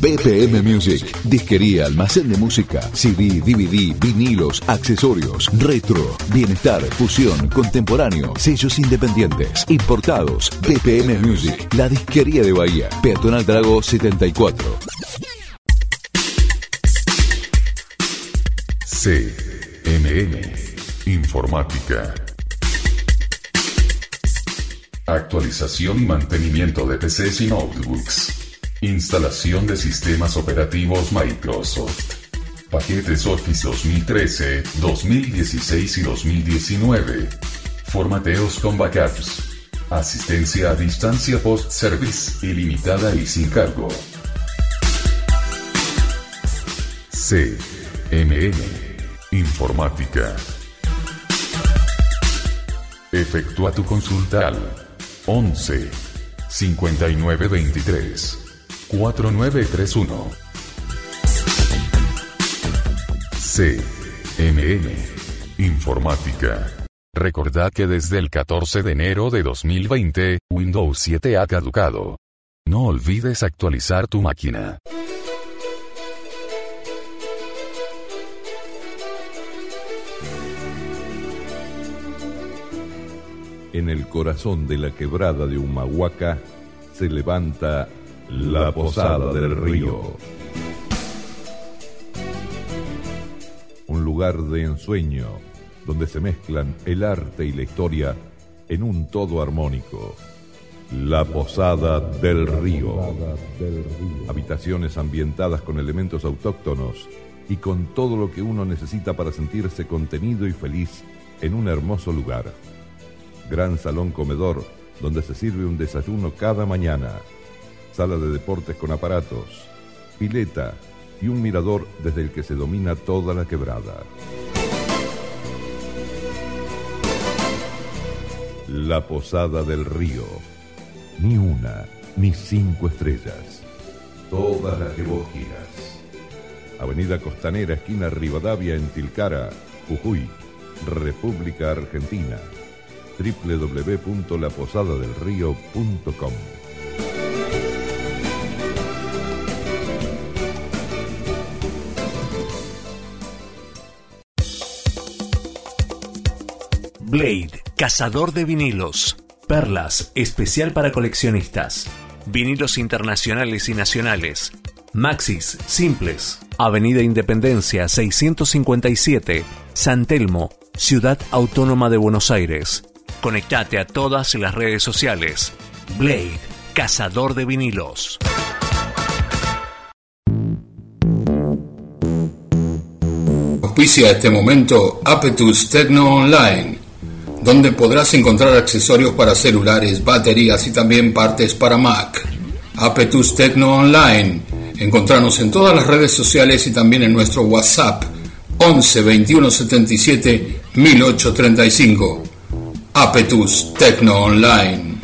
BPM Music, disquería, almacén de música, CD, DVD, vinilos, accesorios, retro, bienestar, fusión, contemporáneo, sellos independientes, importados. BPM Music, la disquería de Bahía, Peatonal Drago 74. CMM Informática. Actualización y mantenimiento de PCs y notebooks. Instalación de sistemas operativos Microsoft. Paquetes Office 2013, 2016 y 2019. Formateos con backups. Asistencia a distancia post-service ilimitada y sin cargo. CMN Informática. Efectúa tu consulta al 11 5923 4931. CMN Informática. Recordad que desde el 14 de enero de 2020, Windows 7 ha caducado. No olvides actualizar tu máquina. En el corazón de la quebrada de Humahuaca se levanta la Posada del Río. Un lugar de ensueño donde se mezclan el arte y la historia en un todo armónico. La Posada del Río. Habitaciones ambientadas con elementos autóctonos y con todo lo que uno necesita para sentirse contenido y feliz en un hermoso lugar gran salón comedor donde se sirve un desayuno cada mañana, sala de deportes con aparatos, pileta y un mirador desde el que se domina toda la quebrada. La Posada del Río. Ni una, ni cinco estrellas. Todas las que vos quieras. Avenida Costanera, esquina Rivadavia, en Tilcara, Jujuy, República Argentina www.laposadadelrío.com. Blade, cazador de vinilos. Perlas, especial para coleccionistas. Vinilos internacionales y nacionales. Maxis, simples. Avenida Independencia 657, San Telmo, Ciudad Autónoma de Buenos Aires. Conectate a todas las redes sociales. Blade, cazador de vinilos. Auspicia este momento Apetus Tecno Online, donde podrás encontrar accesorios para celulares, baterías y también partes para Mac. Apetus Tecno Online. Encontrarnos en todas las redes sociales y también en nuestro WhatsApp 11 21 77 1835. Apetus Tecno Online.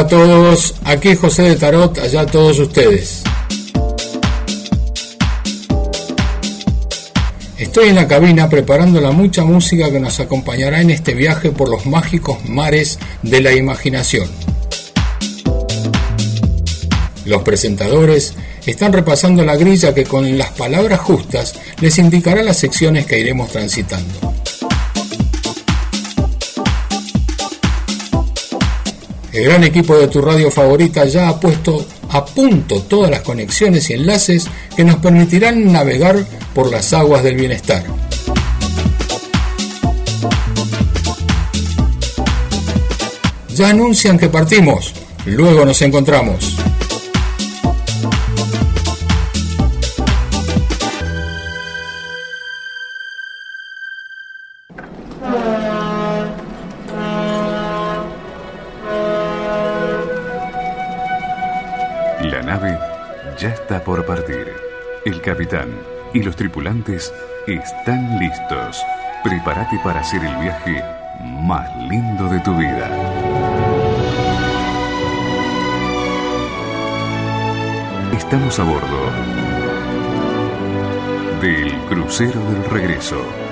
Hola a todos, aquí José de Tarot, allá todos ustedes. Estoy en la cabina preparando la mucha música que nos acompañará en este viaje por los mágicos mares de la imaginación. Los presentadores están repasando la grilla que con las palabras justas les indicará las secciones que iremos transitando. El gran equipo de tu radio favorita ya ha puesto a punto todas las conexiones y enlaces que nos permitirán navegar por las aguas del bienestar. Ya anuncian que partimos, luego nos encontramos. Capitán y los tripulantes están listos. Prepárate para hacer el viaje más lindo de tu vida. Estamos a bordo del crucero del regreso.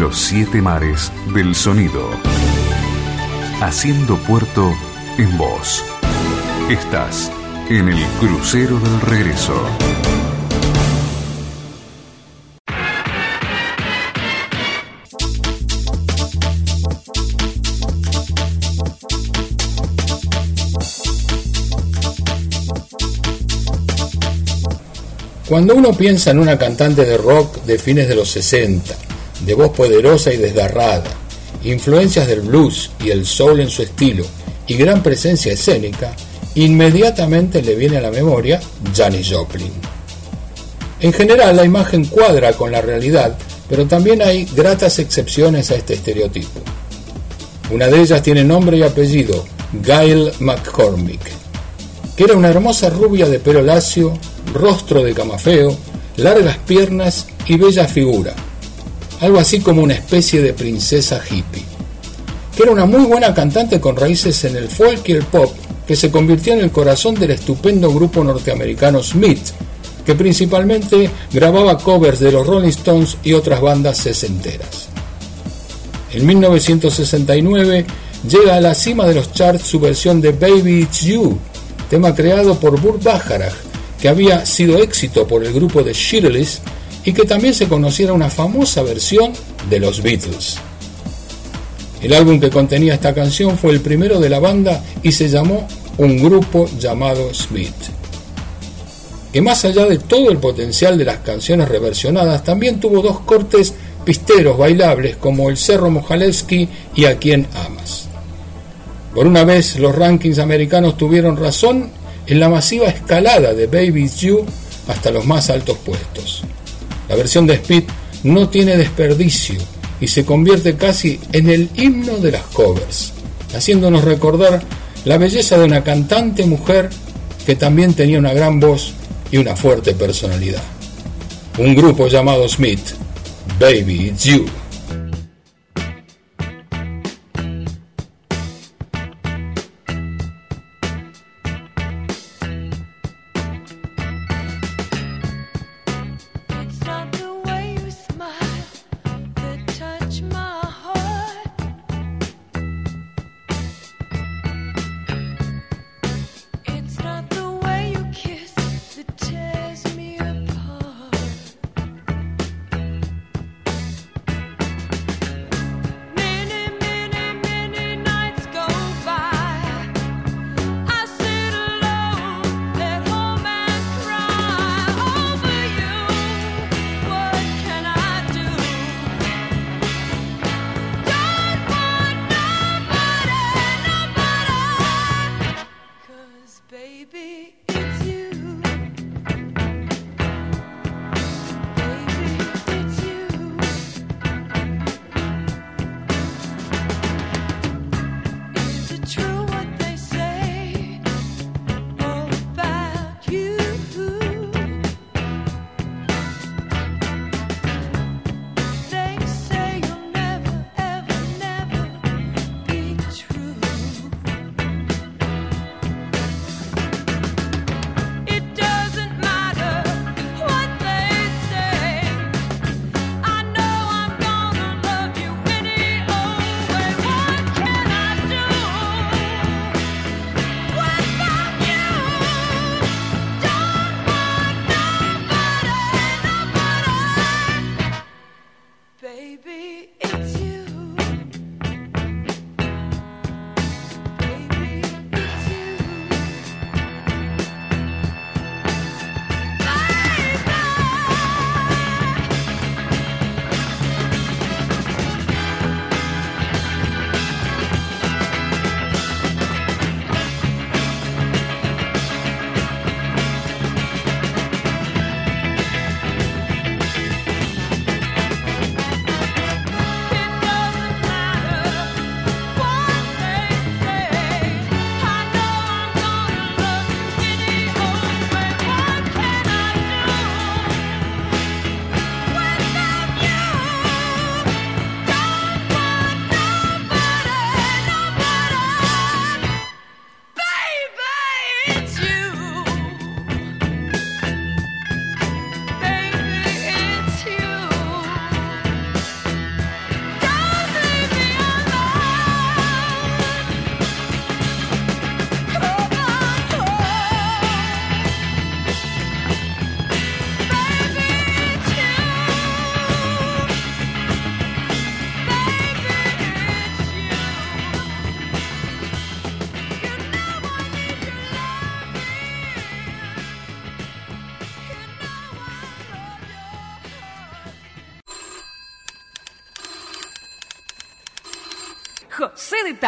Los siete mares del sonido. Haciendo puerto en voz. Estás en el crucero del regreso. Cuando uno piensa en una cantante de rock de fines de los 60, de voz poderosa y desgarrada, influencias del blues y el soul en su estilo y gran presencia escénica, inmediatamente le viene a la memoria Janis Joplin. En general la imagen cuadra con la realidad, pero también hay gratas excepciones a este estereotipo. Una de ellas tiene nombre y apellido, Gail McCormick, que era una hermosa rubia de pelo lacio, rostro de camafeo, largas piernas y bella figura, algo así como una especie de princesa hippie, que era una muy buena cantante con raíces en el folk y el pop, que se convirtió en el corazón del estupendo grupo norteamericano Smith, que principalmente grababa covers de los Rolling Stones y otras bandas sesenteras. En 1969 llega a la cima de los charts su versión de Baby It's You, tema creado por Burt Bacharach, que había sido éxito por el grupo de Shirley's y que también se conociera una famosa versión de los Beatles. El álbum que contenía esta canción fue el primero de la banda y se llamó Un grupo llamado Smith. Que más allá de todo el potencial de las canciones reversionadas, también tuvo dos cortes pisteros bailables como el Cerro Mojalevsky y A quien amas. Por una vez los rankings americanos tuvieron razón en la masiva escalada de Baby You hasta los más altos puestos. La versión de Speed no tiene desperdicio y se convierte casi en el himno de las covers, haciéndonos recordar la belleza de una cantante mujer que también tenía una gran voz y una fuerte personalidad. Un grupo llamado Smith Baby, it's you.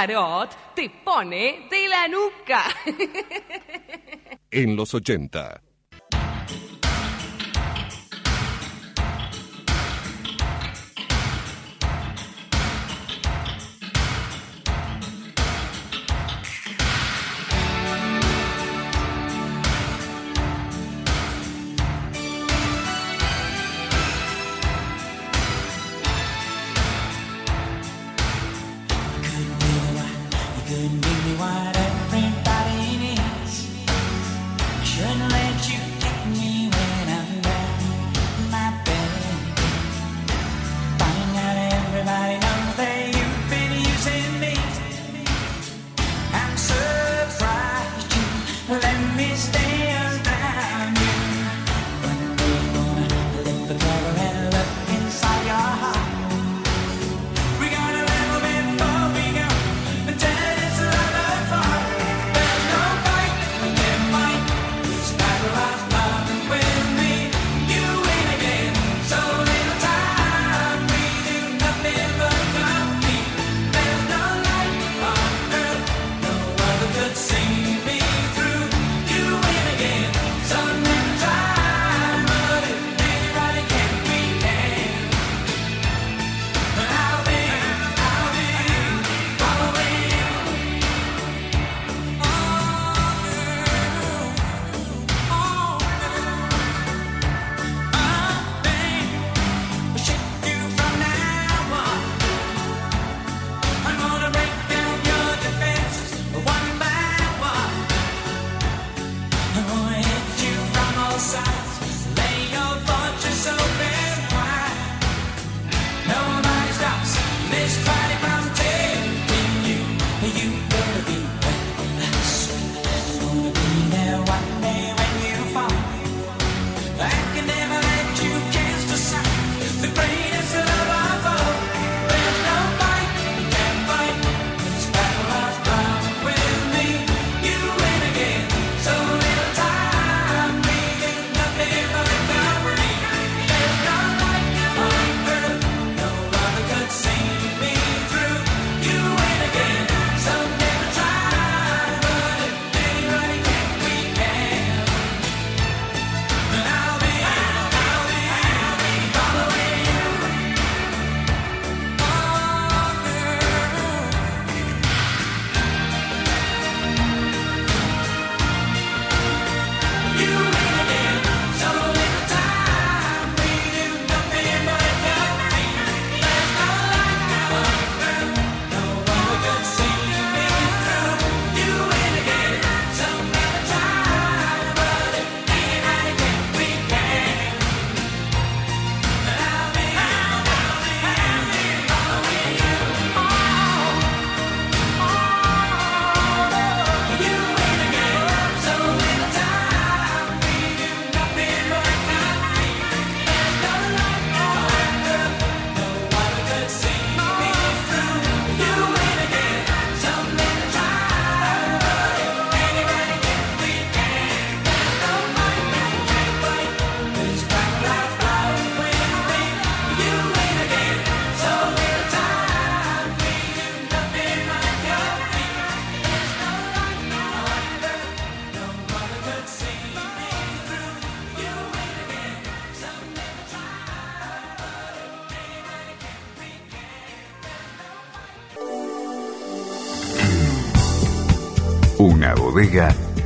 Tarot te pone de la nuca. En los 80.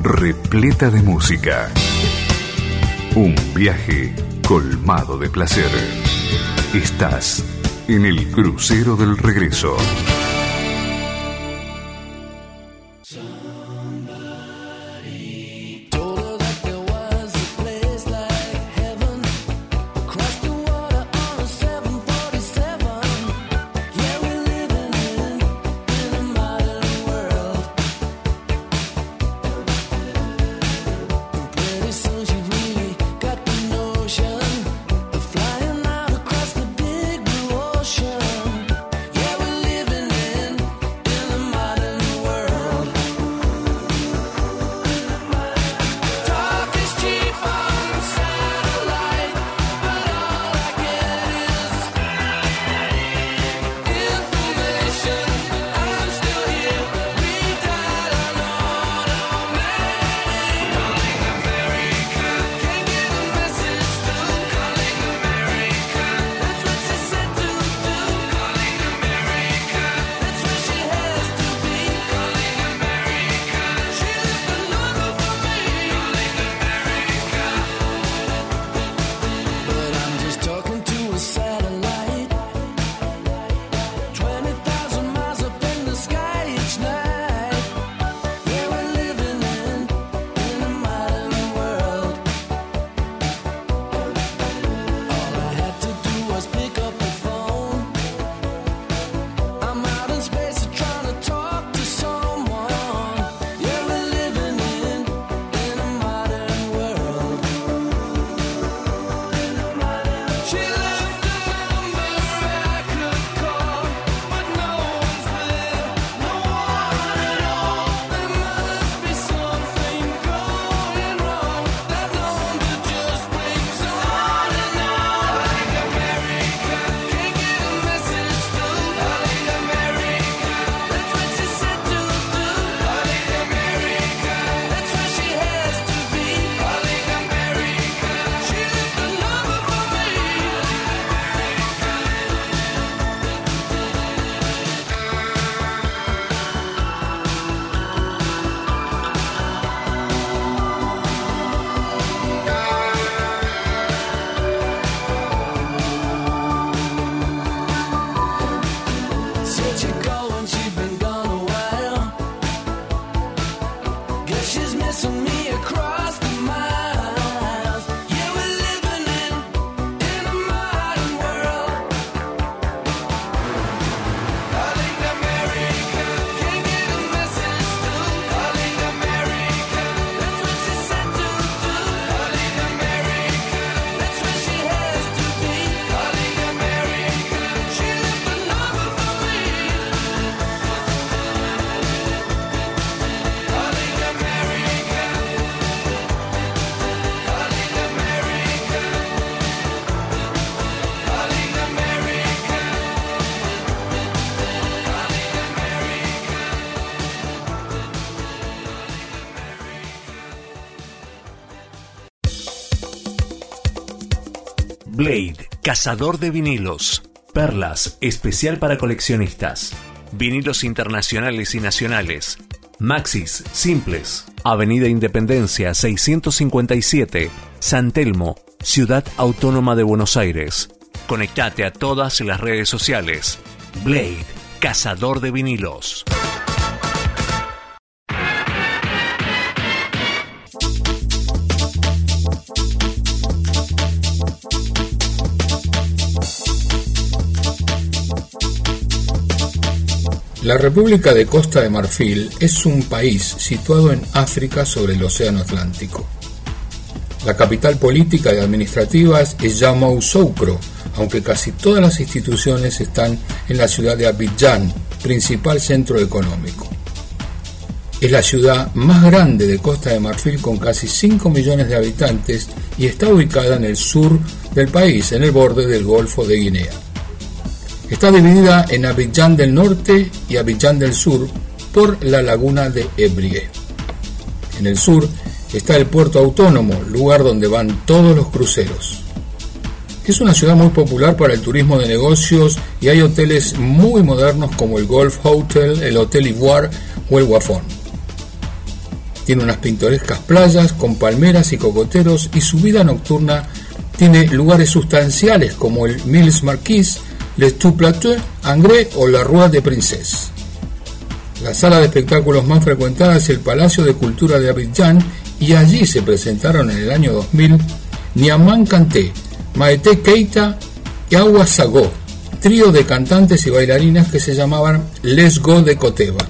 Repleta de música. Un viaje colmado de placer. Estás en el crucero del regreso. Blade, cazador de vinilos. Perlas, especial para coleccionistas. Vinilos internacionales y nacionales. Maxis, simples. Avenida Independencia 657, San Telmo, Ciudad Autónoma de Buenos Aires. Conectate a todas las redes sociales. Blade, cazador de vinilos. La República de Costa de Marfil es un país situado en África sobre el Océano Atlántico. La capital política y administrativa es Yamoussoukro, aunque casi todas las instituciones están en la ciudad de Abidjan, principal centro económico. Es la ciudad más grande de Costa de Marfil con casi 5 millones de habitantes y está ubicada en el sur del país, en el borde del Golfo de Guinea. Está dividida en Abidjan del Norte y Abidjan del Sur por la laguna de Ebrie. En el sur está el puerto autónomo, lugar donde van todos los cruceros. Es una ciudad muy popular para el turismo de negocios y hay hoteles muy modernos como el Golf Hotel, el Hotel Ivoire o el Wafon. Tiene unas pintorescas playas con palmeras y cocoteros y su vida nocturna tiene lugares sustanciales como el Mills Marquis les Tout Plateau, Angré o La Rue de Princesse. La sala de espectáculos más frecuentada es el Palacio de Cultura de Abidjan y allí se presentaron en el año 2000 Niaman Kanté, Maete Keita y Agua Sagó, trío de cantantes y bailarinas que se llamaban Les Go de Coteba,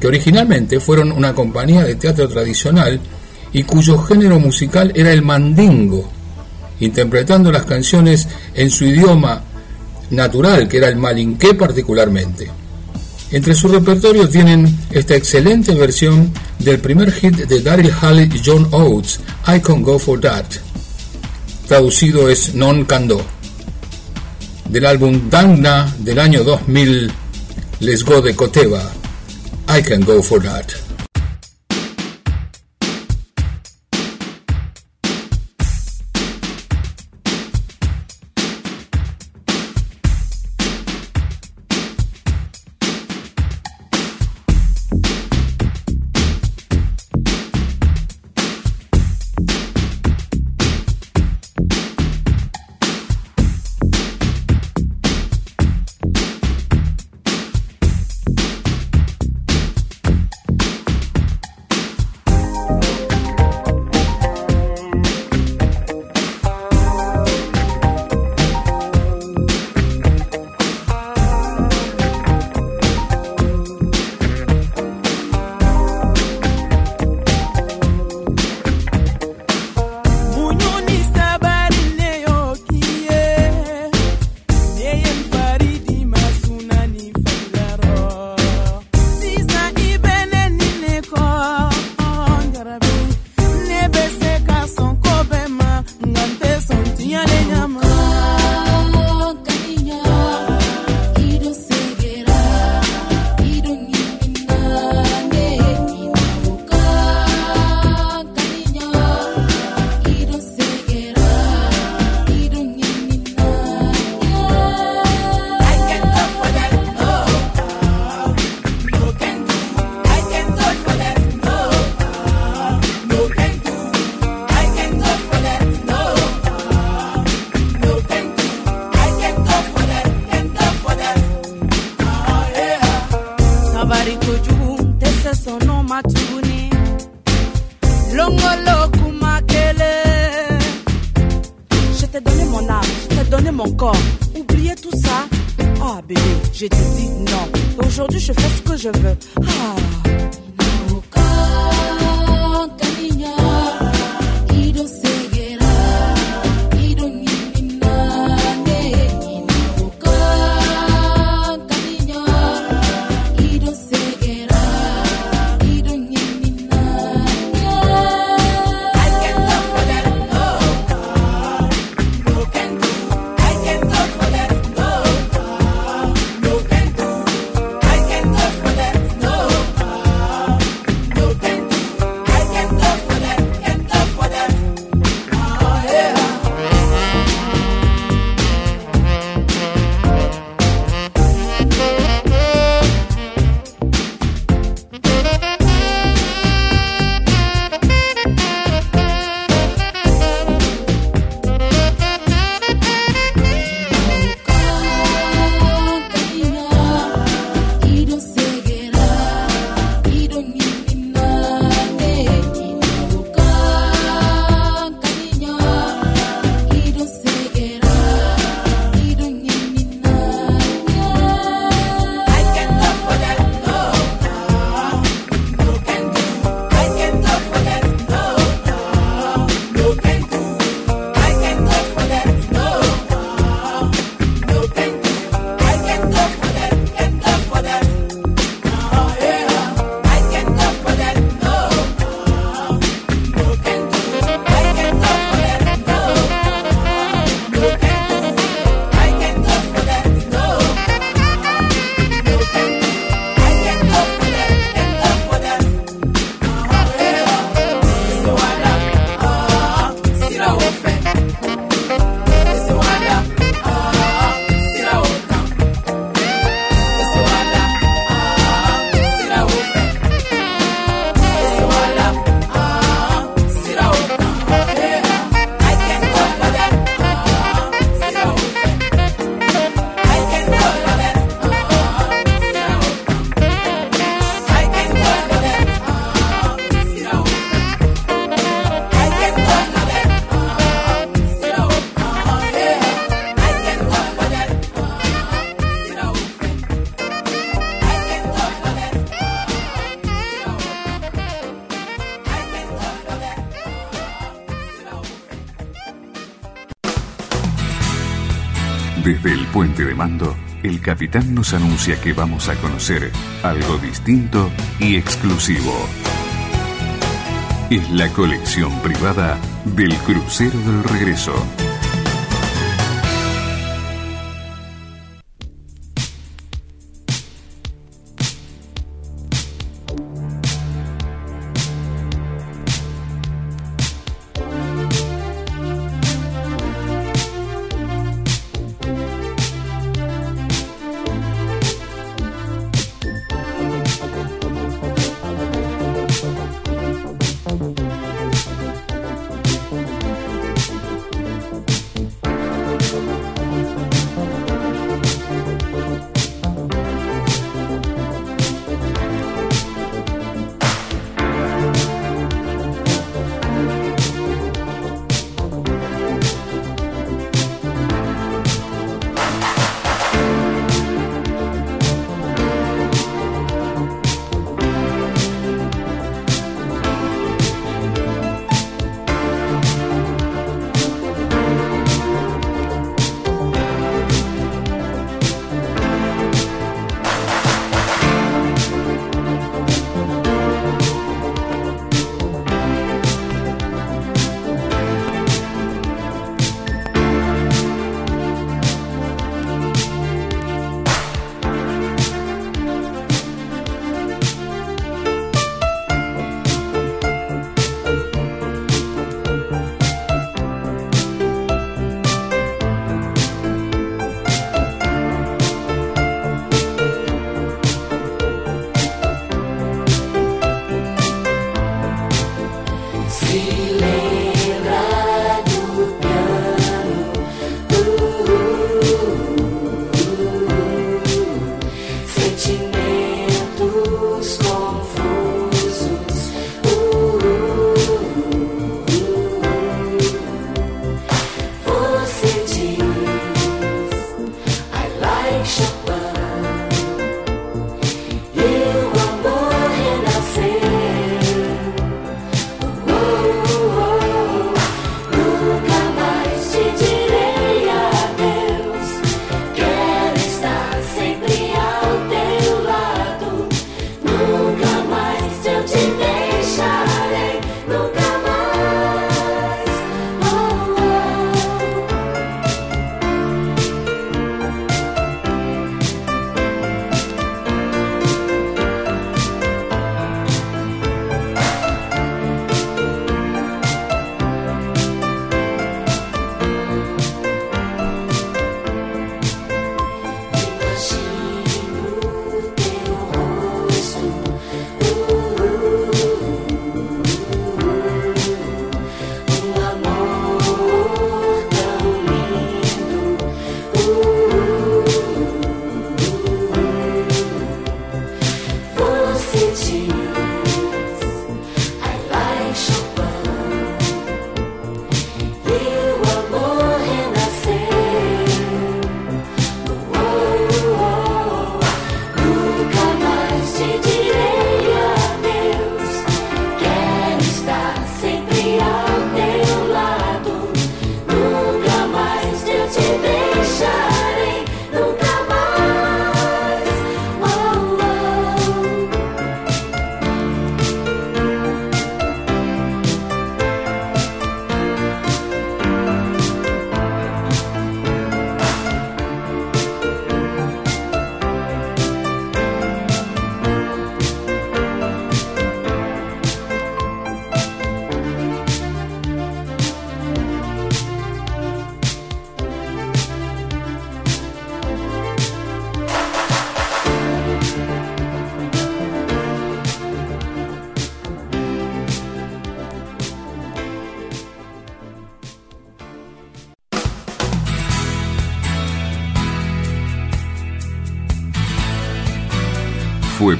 que originalmente fueron una compañía de teatro tradicional y cuyo género musical era el mandingo, interpretando las canciones en su idioma natural, que era el malinqué particularmente. Entre su repertorio tienen esta excelente versión del primer hit de Daryl Halley y John Oates, I Can Go For That. Traducido es Non Cando. Del álbum Dangna del año 2000, Les Go de Coteva, I Can Go For That. El capitán nos anuncia que vamos a conocer algo distinto y exclusivo. Es la colección privada del crucero del regreso.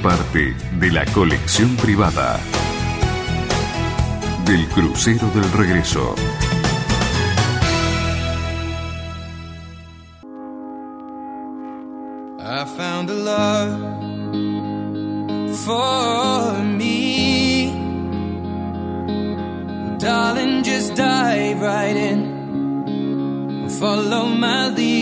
parte de la colección privada del crucero del regreso. I found a love for me. Darling, just dive right in. Follow my lead.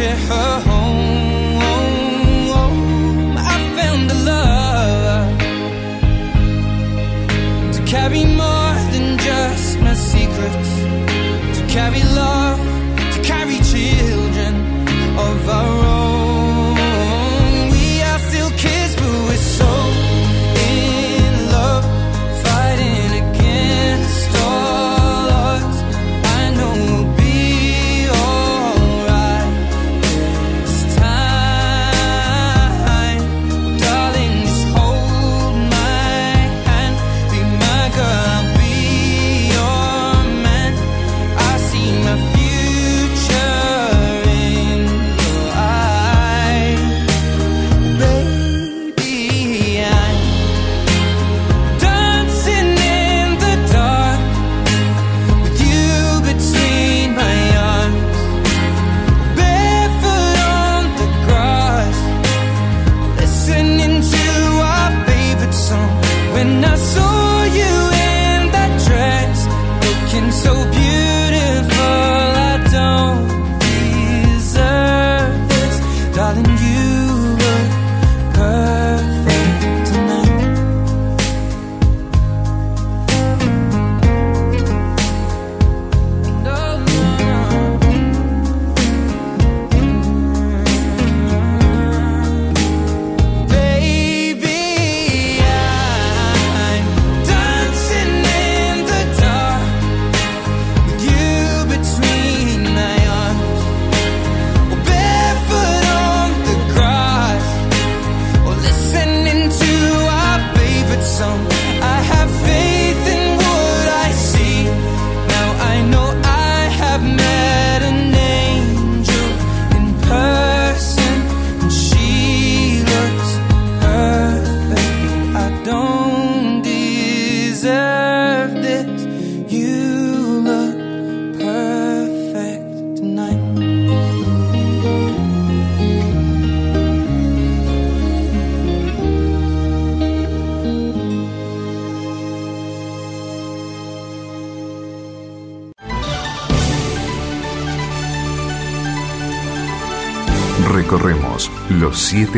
share her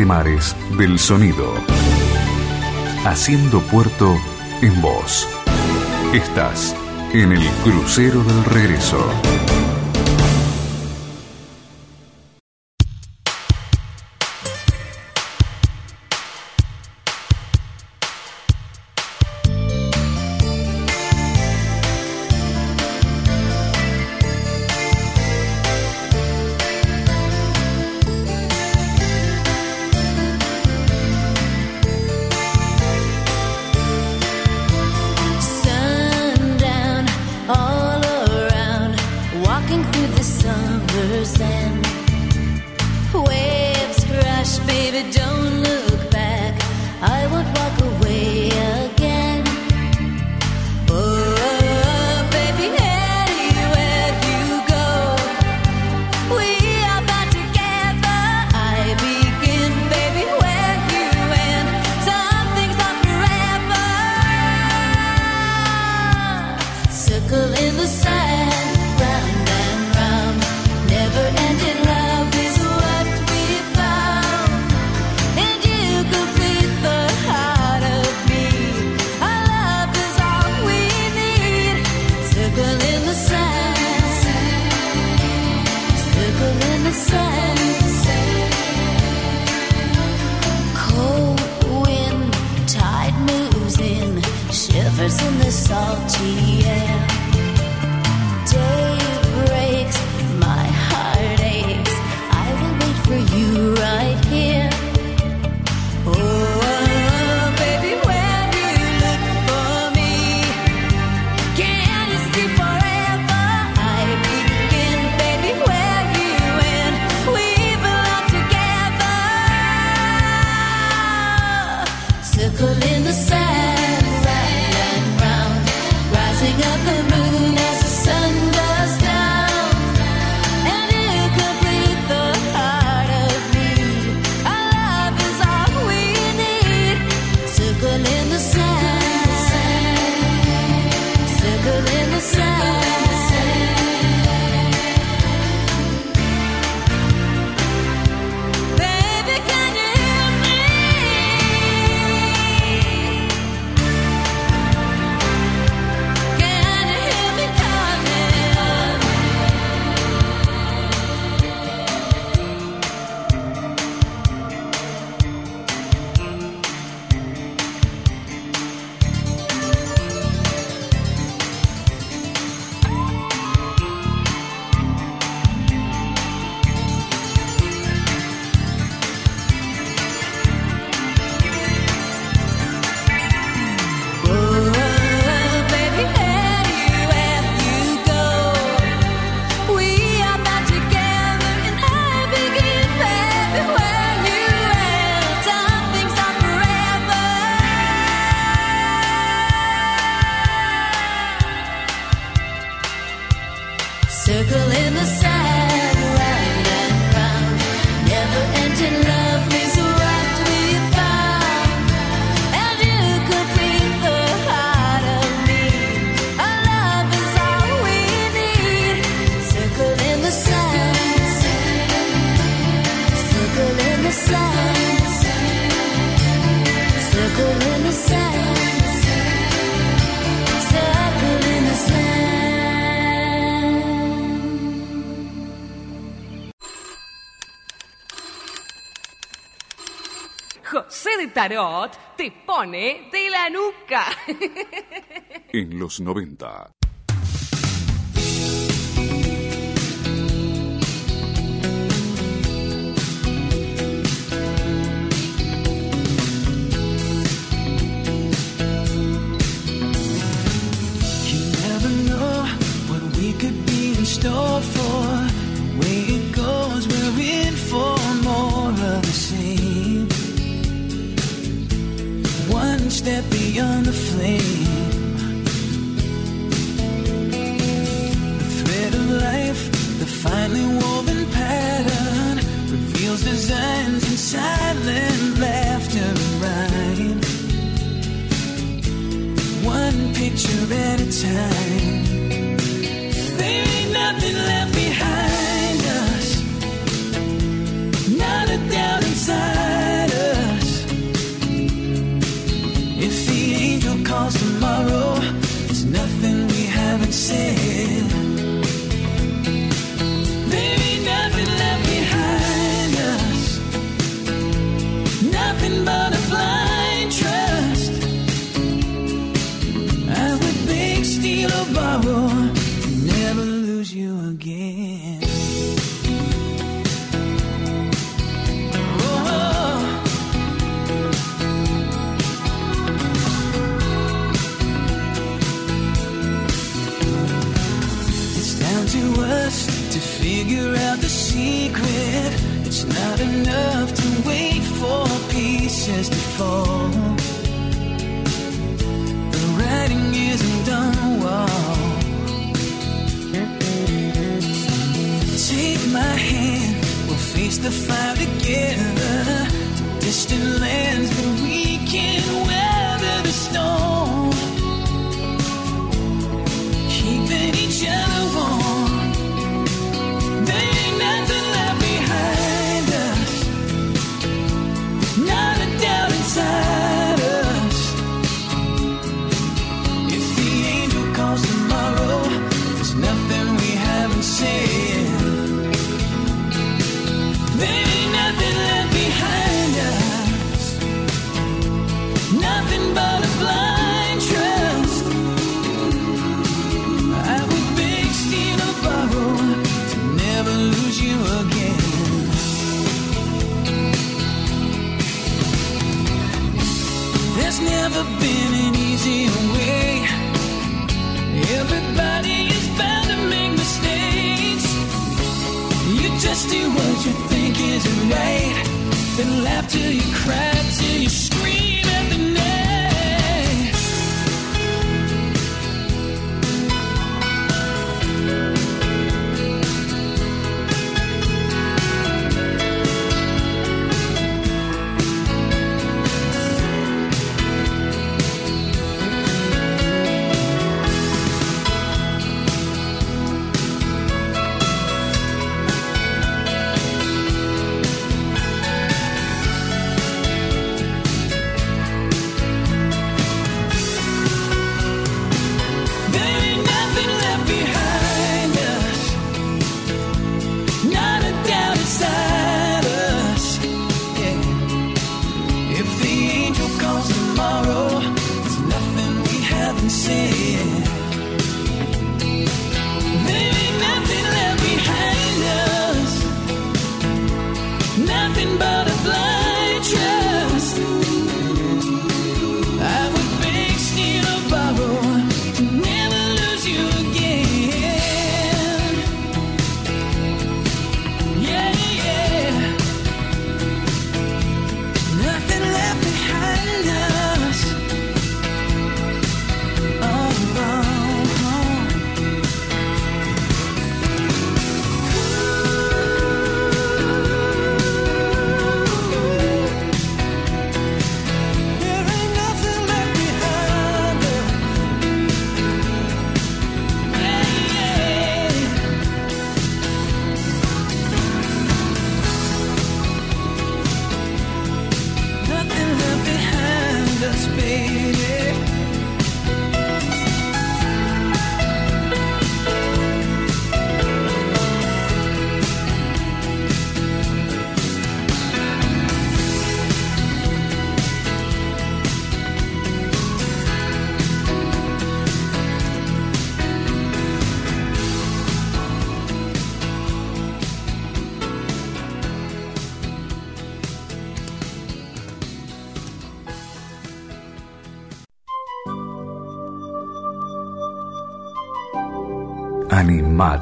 mares del sonido. Haciendo puerto en voz. Estás en el crucero del regreso. ¿eh? De la nuca. En los 90, beyond the flame. The thread of life, the finely woven pattern, reveals designs in silent laughter rhyme. One picture at a time. again. and laugh till you cry.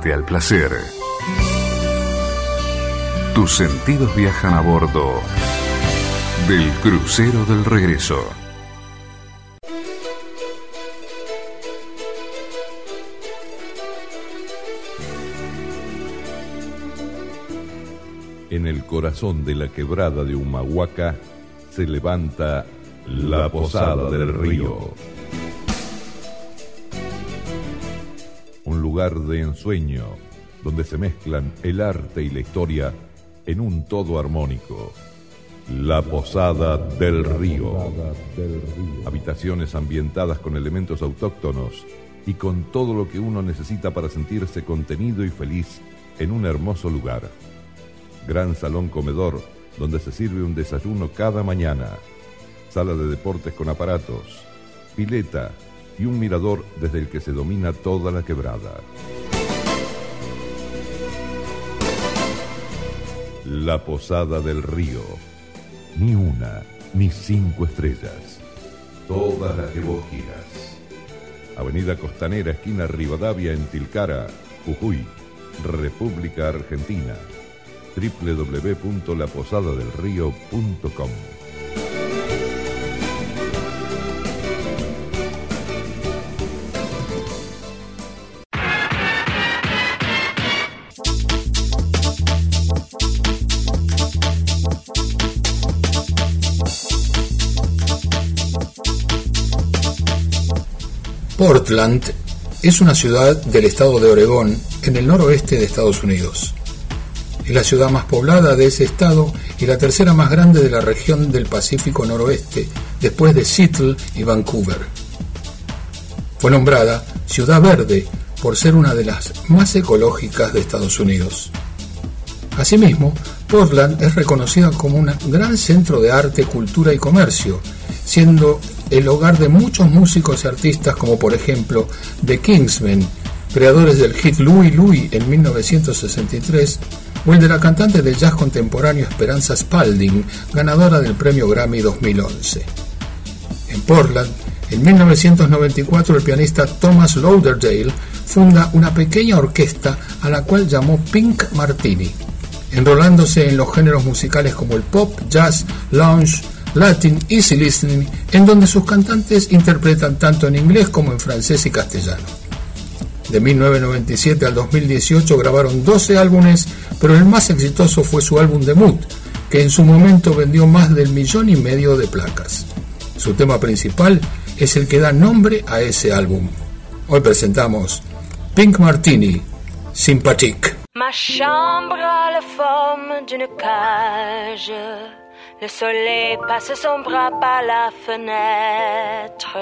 al placer. Tus sentidos viajan a bordo del crucero del regreso. En el corazón de la quebrada de Humahuaca se levanta la posada del río de ensueño, donde se mezclan el arte y la historia en un todo armónico. La Posada del Río. Habitaciones ambientadas con elementos autóctonos y con todo lo que uno necesita para sentirse contenido y feliz en un hermoso lugar. Gran salón comedor donde se sirve un desayuno cada mañana. Sala de deportes con aparatos. Pileta y un mirador desde el que se domina toda la quebrada. La Posada del Río. Ni una, ni cinco estrellas. Todas las que vos quieras. Avenida Costanera, esquina Rivadavia, en Tilcara, Jujuy, República Argentina. www.laposadadelrío.com Portland es una ciudad del estado de Oregón, en el noroeste de Estados Unidos. Es la ciudad más poblada de ese estado y la tercera más grande de la región del Pacífico noroeste, después de Seattle y Vancouver. Fue nombrada Ciudad Verde por ser una de las más ecológicas de Estados Unidos. Asimismo, Portland es reconocida como un gran centro de arte, cultura y comercio, siendo el hogar de muchos músicos y artistas como por ejemplo The Kingsmen, creadores del hit Louie Louie en 1963, o el de la cantante de jazz contemporáneo Esperanza Spalding, ganadora del premio Grammy 2011. En Portland, en 1994 el pianista Thomas Lauderdale funda una pequeña orquesta a la cual llamó Pink Martini, enrolándose en los géneros musicales como el pop, jazz, lounge, Latin Easy Listening, en donde sus cantantes interpretan tanto en inglés como en francés y castellano. De 1997 al 2018 grabaron 12 álbumes, pero el más exitoso fue su álbum debut, que en su momento vendió más del millón y medio de placas. Su tema principal es el que da nombre a ese álbum. Hoy presentamos Pink Martini, Sympathique. Ma chambre a la forme d'une cage. Le soleil passe son bras par la fenêtre.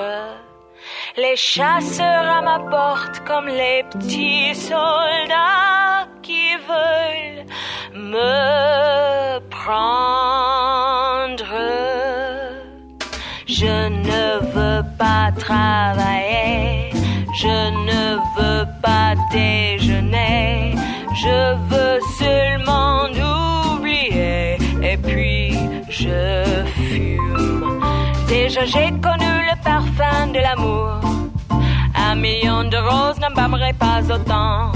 Les chasseurs à ma porte comme les petits soldats qui veulent me prendre. Je ne veux pas travailler, je ne veux pas déjeuner, je veux seulement oublier et puis je fume. Déjà j'ai connu le parfum de l'amour. Un million de roses n'embâmerait pas autant.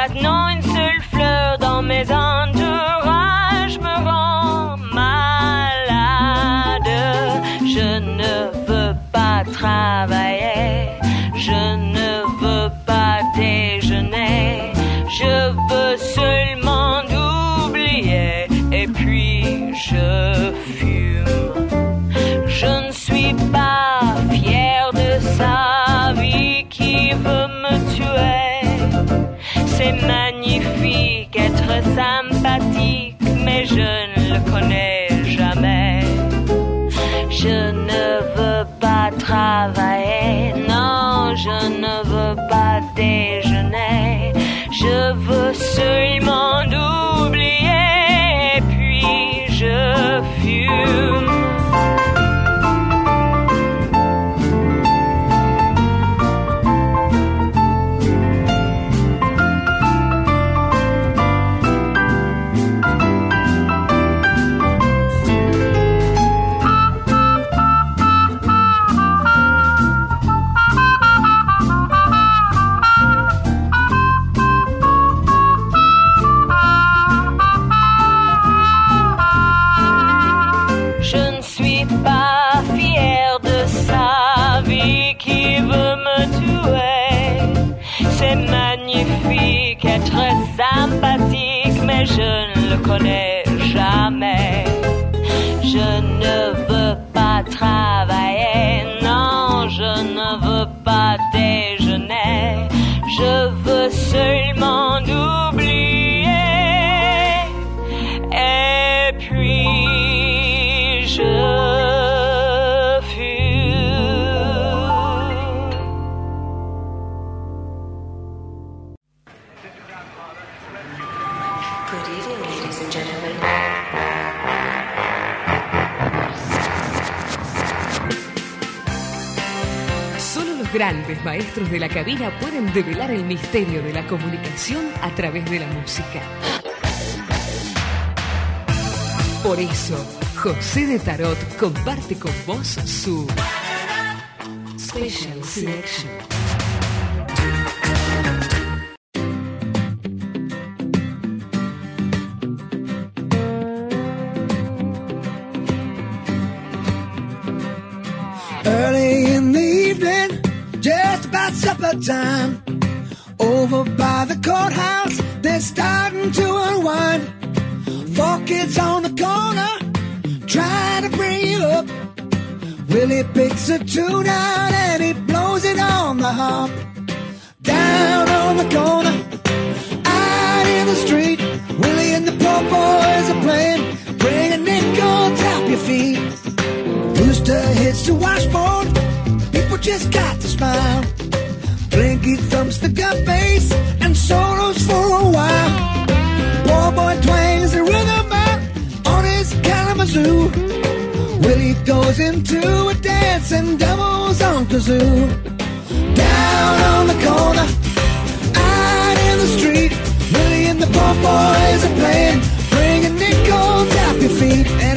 Maintenant une seule fleur dans mes entourages me rend malade. Je ne veux pas travailler, je ne veux pas déjeuner, je veux je fume. Je ne suis pas fière de sa vie qui veut me tuer. C'est magnifique être sympathique, mais je ne le connais jamais. Je ne veux pas travailler, non, je ne veux pas déjeuner. Je veux connais jamais. Je ne veux pas travailler, grandes maestros de la cabina pueden develar el misterio de la comunicación a través de la música. Por eso, José de Tarot comparte con vos su Special Selection. Supper time. Over by the courthouse, they're starting to unwind. Four kids on the corner, trying to bring you up. Willie picks a tune out and he blows it on the harp. Down on the corner, out in the street, Willie and the poor boys are playing. Bring a nickel, tap your feet. Rooster hits the washboard, people just got to smile. Blinky thumps the gut bass and solos for a while. Poor boy twangs the rhythm out on his Kalamazoo. Willie goes into a dance and doubles on kazoo. Down on the corner, out in the street, Willie and the poor boys are playing. Bring a nickel, tap your feet, and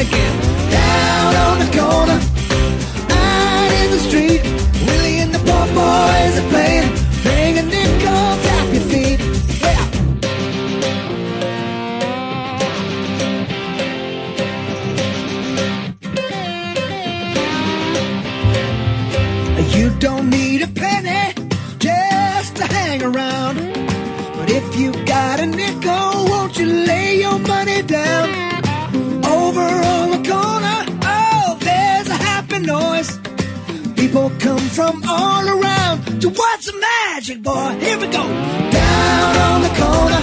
People come from all around to watch the magic, boy. Here we go. Down on the corner,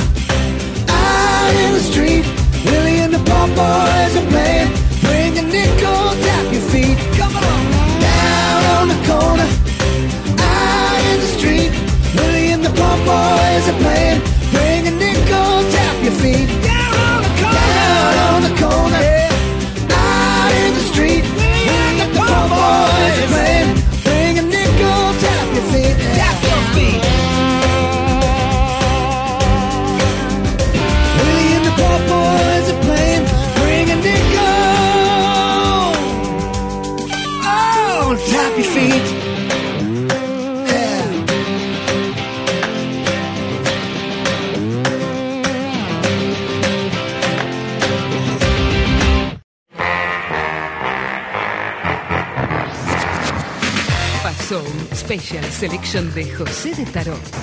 de José de Tarot.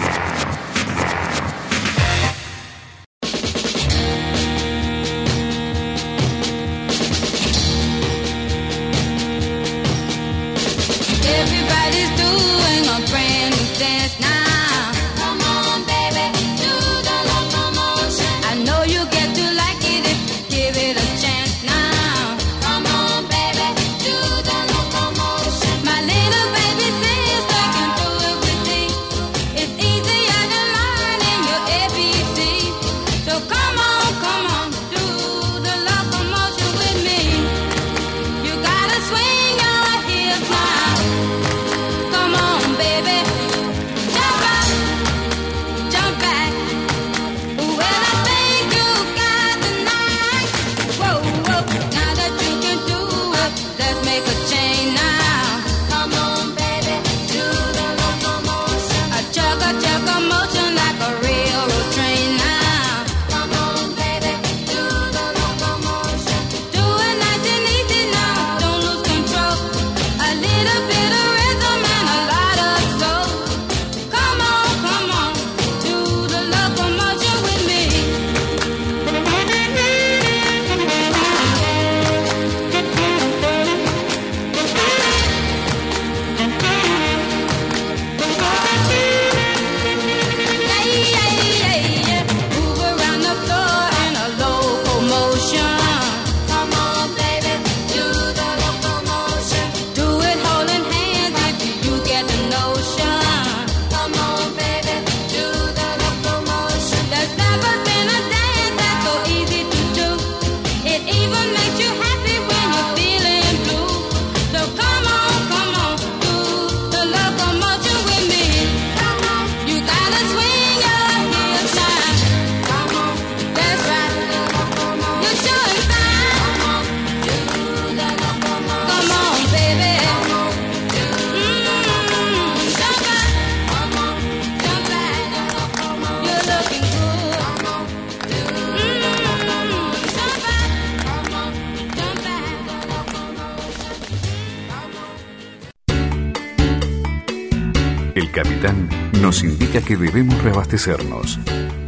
Debemos reabastecernos.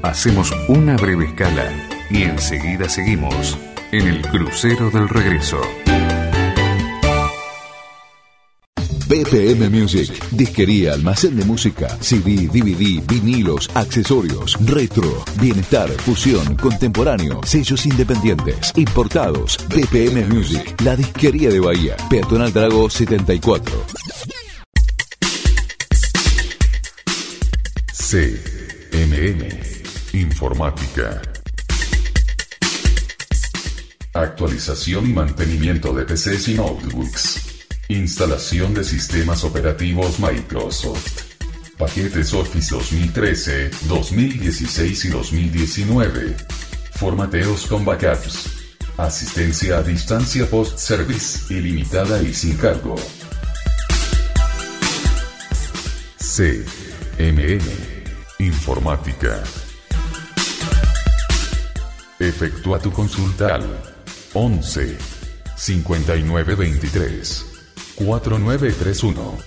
Hacemos una breve escala y enseguida seguimos en el crucero del regreso. BPM Music, disquería, almacén de música, CD, DVD, vinilos, accesorios, retro, bienestar, fusión, contemporáneo, sellos independientes, importados. BPM Music, la disquería de Bahía, Peatonal Drago 74. Actualización y mantenimiento de PCs y notebooks. Instalación de sistemas operativos Microsoft. Paquetes Office 2013, 2016 y 2019. Formateos con backups. Asistencia a distancia post-service ilimitada y sin cargo. CMM Informática. Efectúa tu consulta al 11 5923 4931.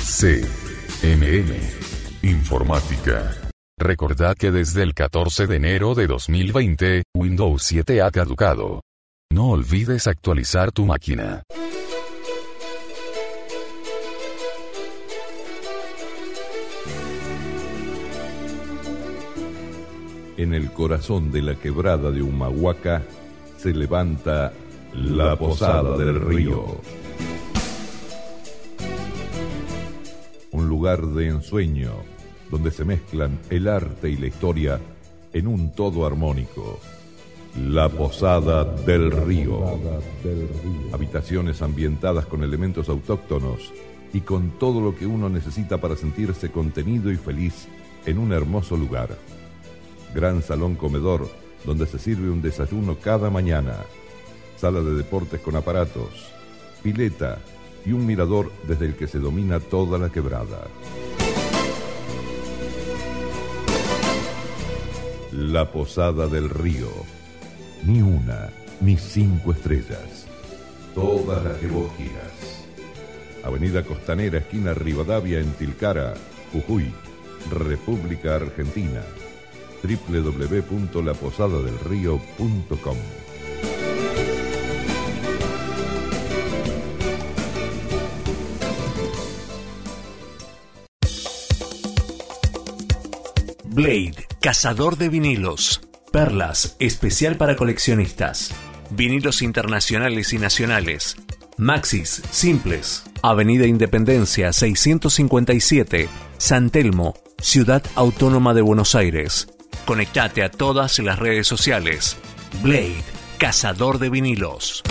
CMM Informática. Recordad que desde el 14 de enero de 2020, Windows 7 ha caducado. No olvides actualizar tu máquina. En el corazón de la quebrada de Humahuaca se levanta la Posada del Río. Un lugar de ensueño donde se mezclan el arte y la historia en un todo armónico. La Posada del Río. Habitaciones ambientadas con elementos autóctonos y con todo lo que uno necesita para sentirse contenido y feliz en un hermoso lugar. Gran salón comedor donde se sirve un desayuno cada mañana. Sala de deportes con aparatos, pileta y un mirador desde el que se domina toda la quebrada. La Posada del Río. Ni una, ni cinco estrellas. Todas las que vos quieras. Avenida Costanera, esquina Rivadavia, en Tilcara, Jujuy, República Argentina www.laposadadelrío.com. Blade, cazador de vinilos. Perlas, especial para coleccionistas. Vinilos internacionales y nacionales. Maxis, simples. Avenida Independencia 657, San Telmo, Ciudad Autónoma de Buenos Aires. Conectate a todas las redes sociales. Blade, cazador de vinilos.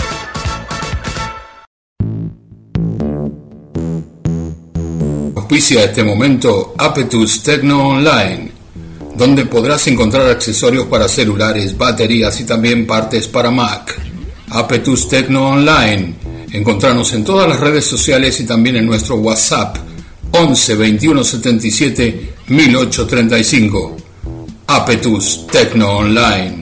Auspicia este momento Apetus Tecno Online, donde podrás encontrar accesorios para celulares, baterías y también partes para Mac. Apetus Tecno Online. Encontrarnos en todas las redes sociales y también en nuestro WhatsApp 11 21 77 1835. Apetus Techno Online.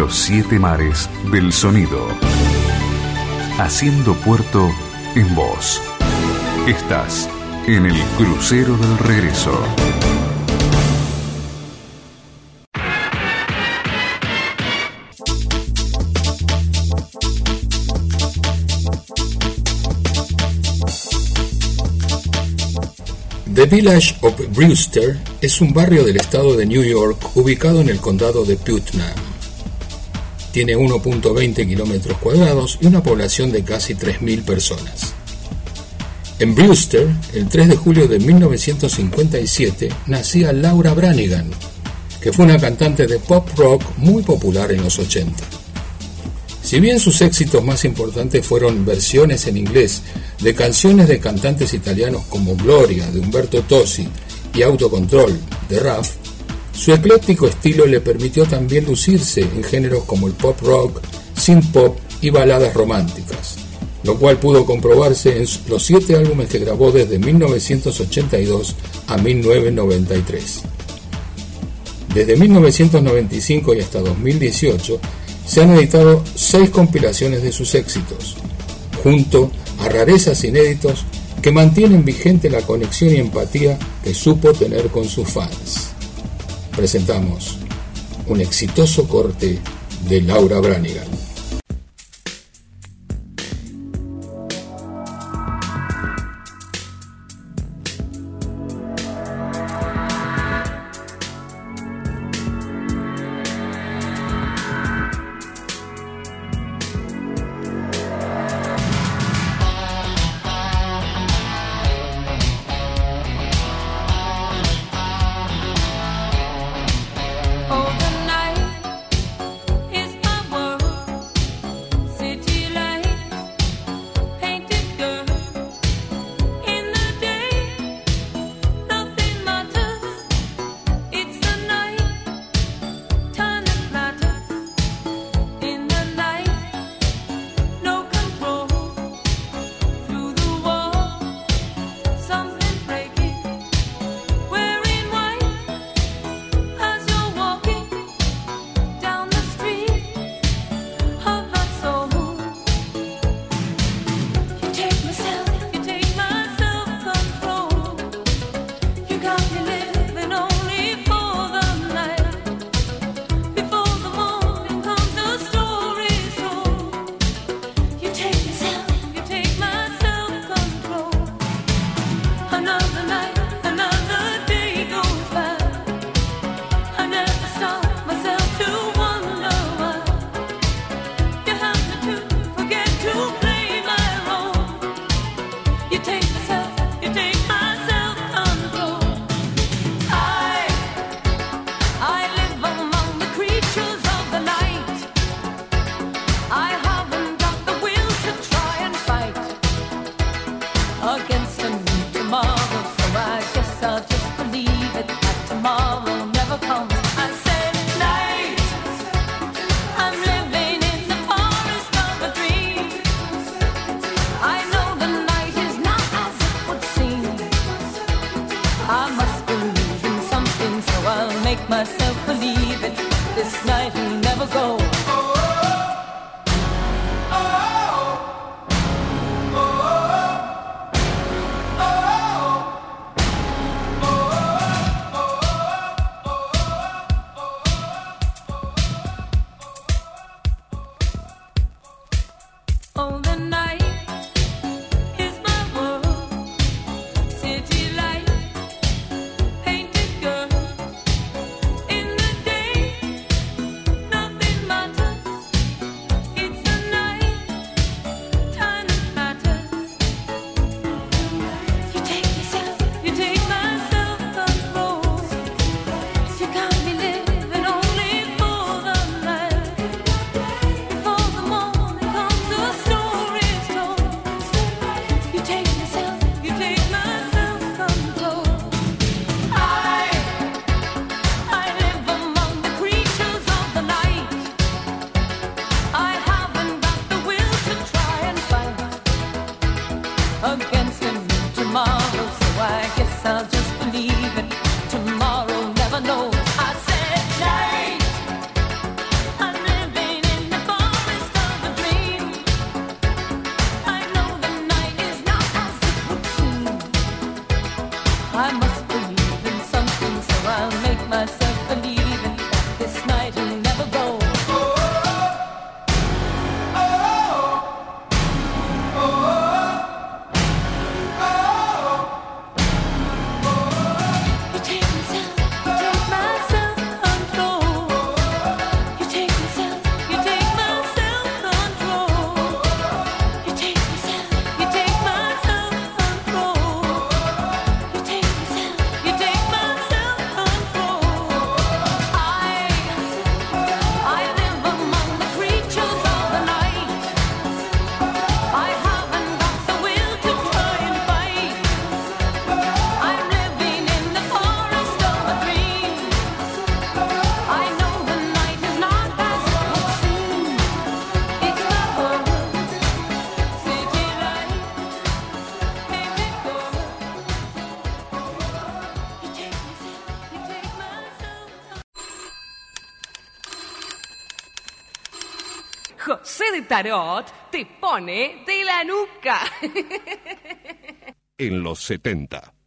Los siete mares del sonido. Haciendo puerto en voz. Estás en el crucero del regreso. The Village of Brewster es un barrio del estado de New York ubicado en el condado de Putnam. Tiene 1.20 kilómetros cuadrados y una población de casi 3.000 personas. En Brewster, el 3 de julio de 1957, nacía Laura Branigan, que fue una cantante de pop rock muy popular en los 80. Si bien sus éxitos más importantes fueron versiones en inglés de canciones de cantantes italianos como Gloria de Umberto Tosi y Autocontrol de Raff, su ecléctico estilo le permitió también lucirse en géneros como el pop rock, synth pop y baladas románticas, lo cual pudo comprobarse en los siete álbumes que grabó desde 1982 a 1993. Desde 1995 y hasta 2018 se han editado seis compilaciones de sus éxitos, junto a rarezas inéditos que mantienen vigente la conexión y empatía que supo tener con sus fans. Presentamos un exitoso corte de Laura Branigan. Tarot te pone de la nuca. En los 70.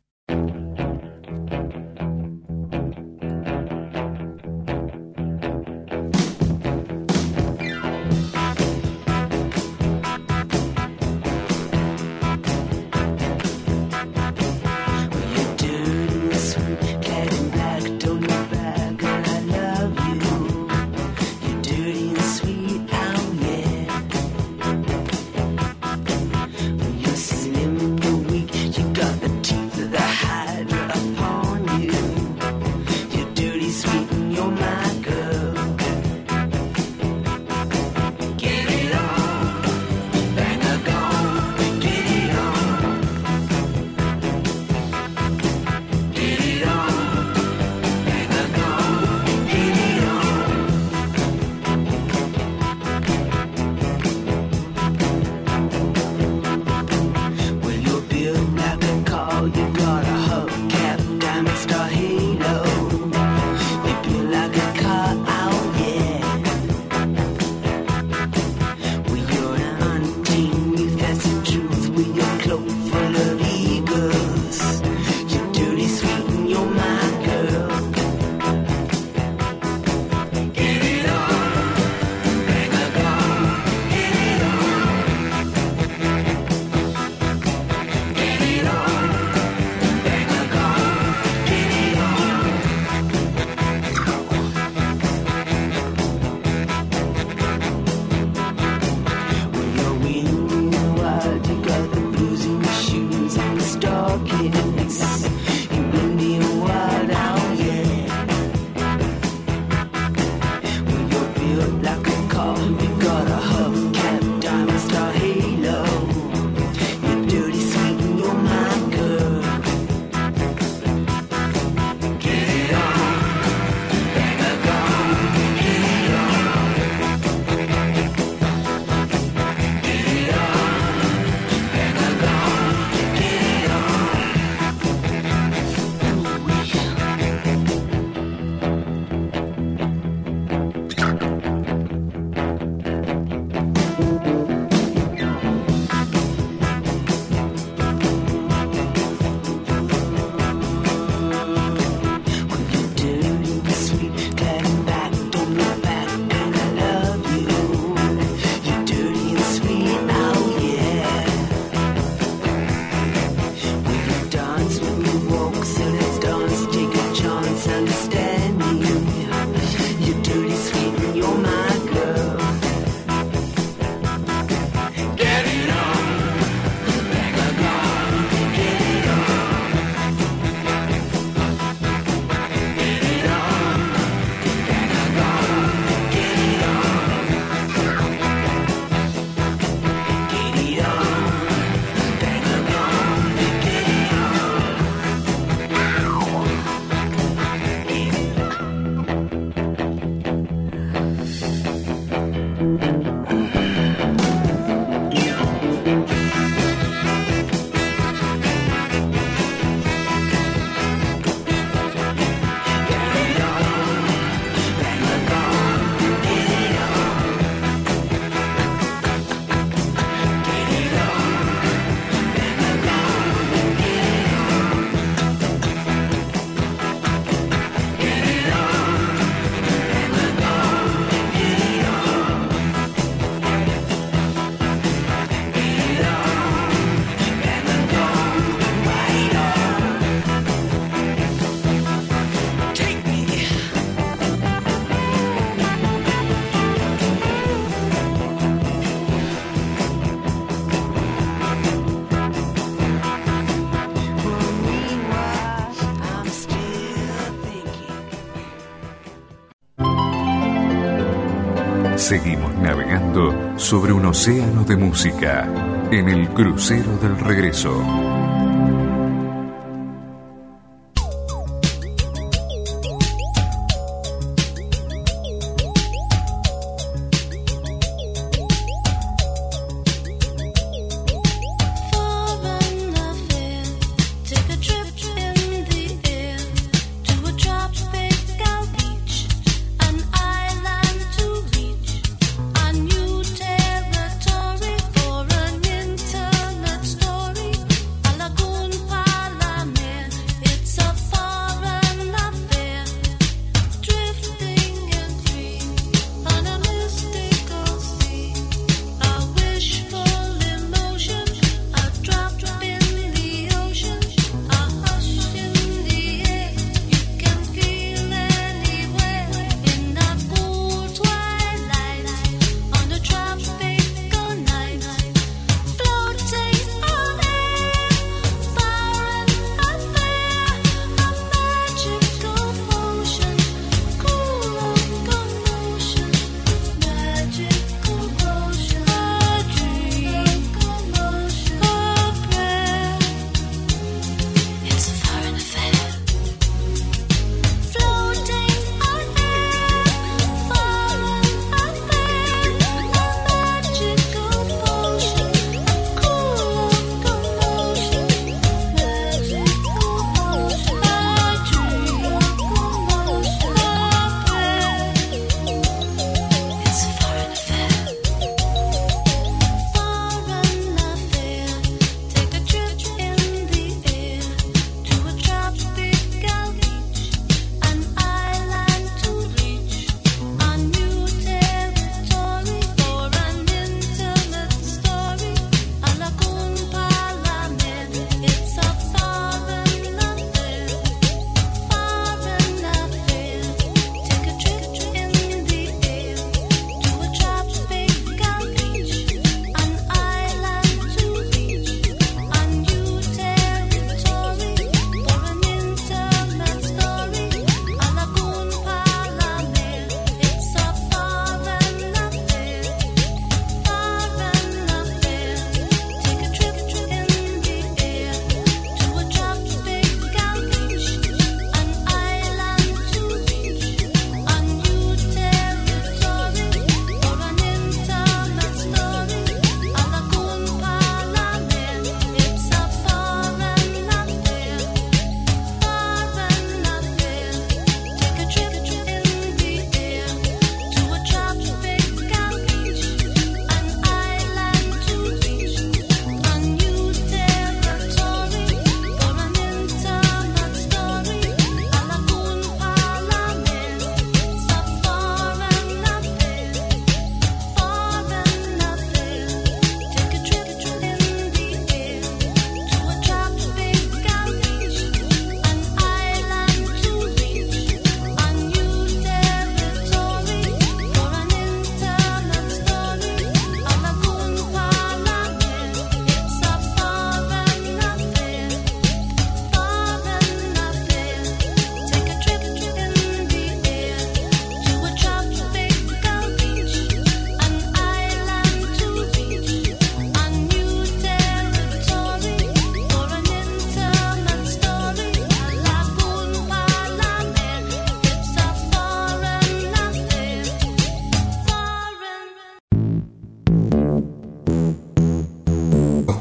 sobre un océano de música en el crucero del regreso.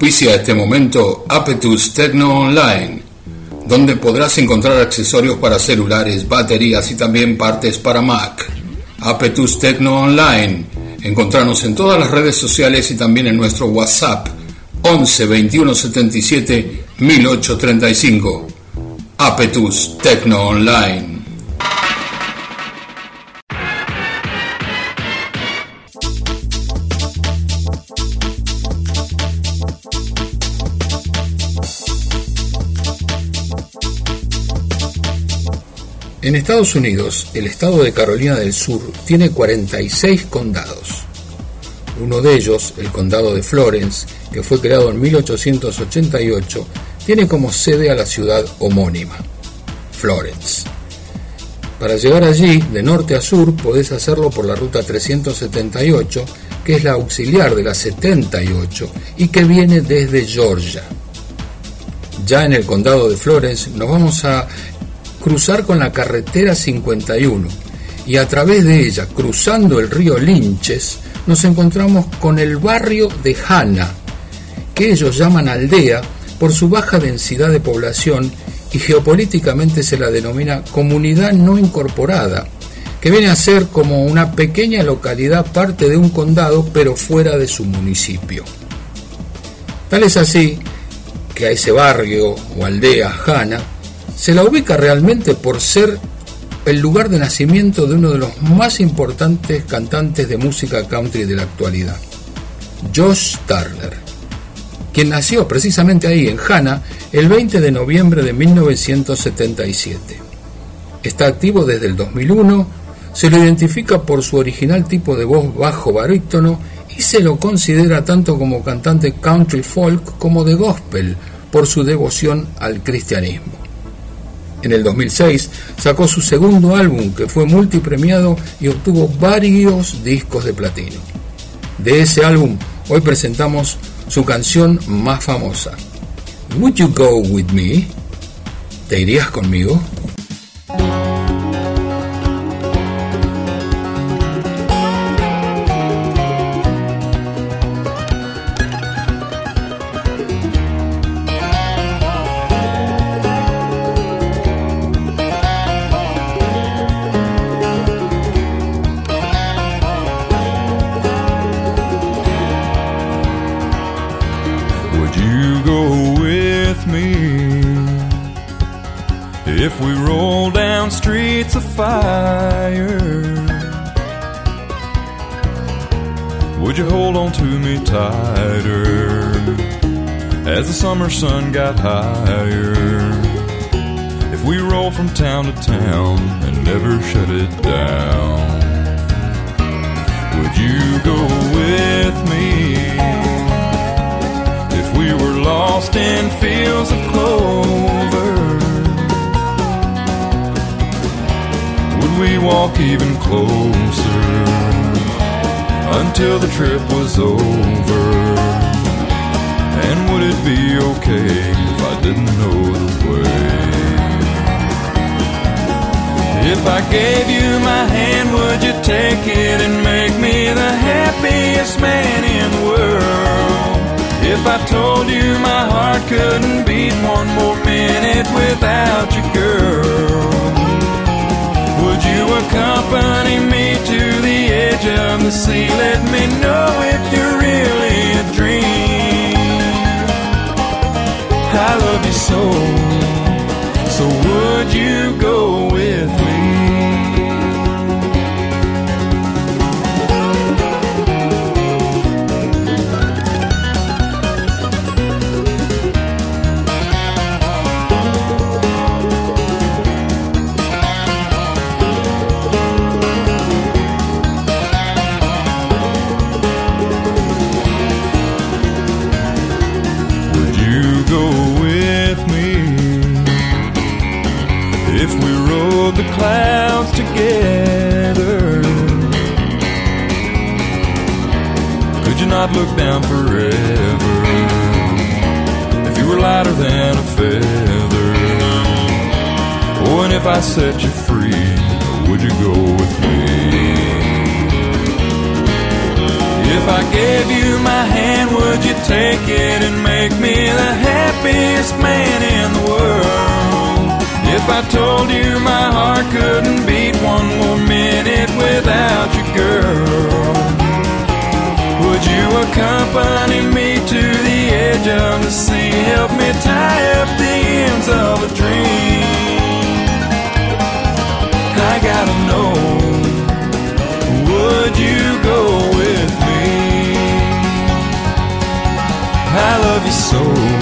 Auspicia este momento Apetus Tecno Online, donde podrás encontrar accesorios para celulares, baterías y también partes para Mac. Apetus Tecno Online. Encontrarnos en todas las redes sociales y también en nuestro WhatsApp 11 21 77 1835. Apetus Tecno Online. En Estados Unidos, el estado de Carolina del Sur tiene 46 condados. Uno de ellos, el condado de Florence, que fue creado en 1888, tiene como sede a la ciudad homónima, Florence. Para llegar allí, de norte a sur, podés hacerlo por la ruta 378, que es la auxiliar de la 78 y que viene desde Georgia. Ya en el condado de Florence, nos vamos a cruzar con la carretera 51 y a través de ella, cruzando el río Linches, nos encontramos con el barrio de Hanna, que ellos llaman aldea por su baja densidad de población y geopolíticamente se la denomina comunidad no incorporada, que viene a ser como una pequeña localidad parte de un condado pero fuera de su municipio. Tal es así que a ese barrio o aldea Hanna se la ubica realmente por ser el lugar de nacimiento de uno de los más importantes cantantes de música country de la actualidad, Josh Turner, quien nació precisamente ahí en Hanna el 20 de noviembre de 1977. Está activo desde el 2001, se lo identifica por su original tipo de voz bajo barítono y se lo considera tanto como cantante country folk como de gospel por su devoción al cristianismo. En el 2006 sacó su segundo álbum que fue multipremiado y obtuvo varios discos de platino. De ese álbum hoy presentamos su canción más famosa, Would You Go With Me? ¿Te irías conmigo? Sun got higher? If we roll from town to town and never shut it down, would you go with me? If we were lost in fields of clover, would we walk even closer until the trip was over? Would it be okay if I didn't know the way? If I gave you my hand, would you take it and make me the happiest man in the world? If I told you my heart couldn't beat one more minute without you, girl, would you accompany me to the edge of the sea? Let me know if you're really a dream. I love you so, so would you go with me? Clouds together? Could you not look down forever if you were lighter than a feather? Oh, and if I set you free, would you go with me? If I gave you my hand, would you take it and make me the happiest man in the world? If I told you my heart couldn't beat one more minute without you, girl, would you accompany me to the edge of the sea? Help me tie up the ends of a dream. I gotta know, would you go with me? I love you so,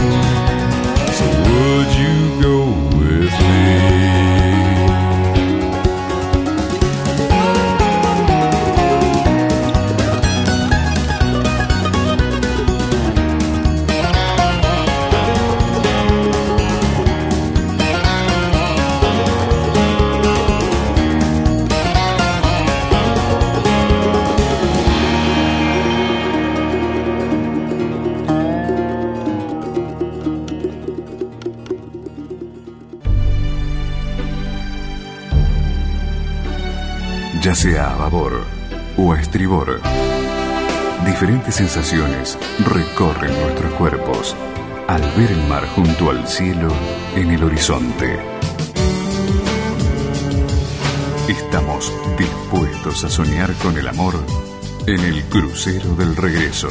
sea a babor o a estribor. Diferentes sensaciones recorren nuestros cuerpos al ver el mar junto al cielo en el horizonte. Estamos dispuestos a soñar con el amor en el crucero del regreso.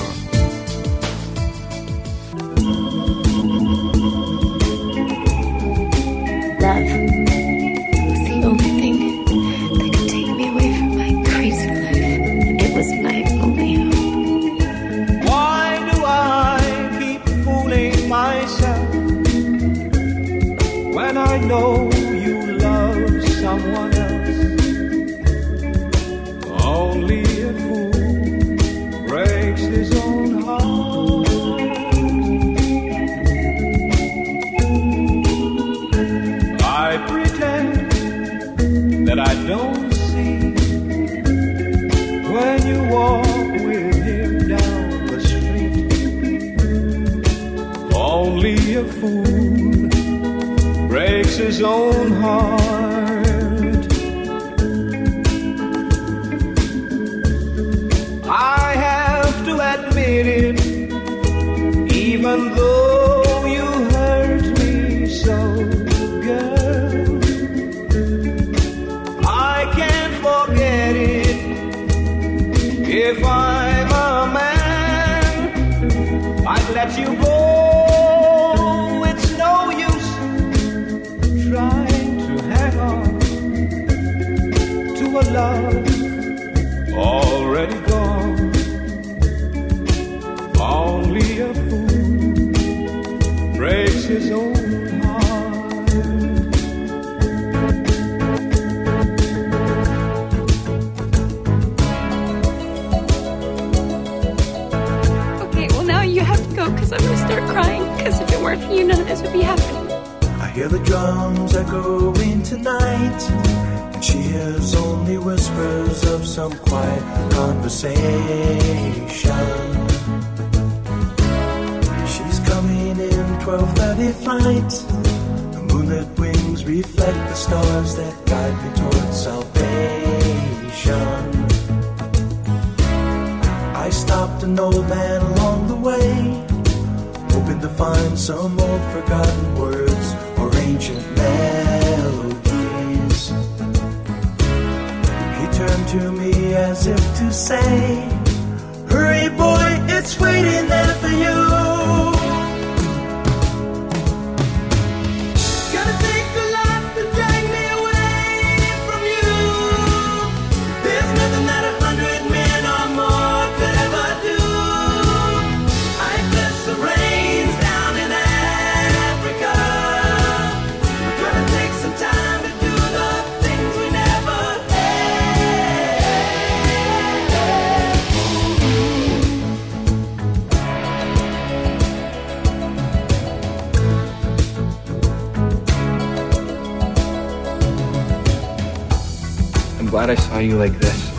saw you like this.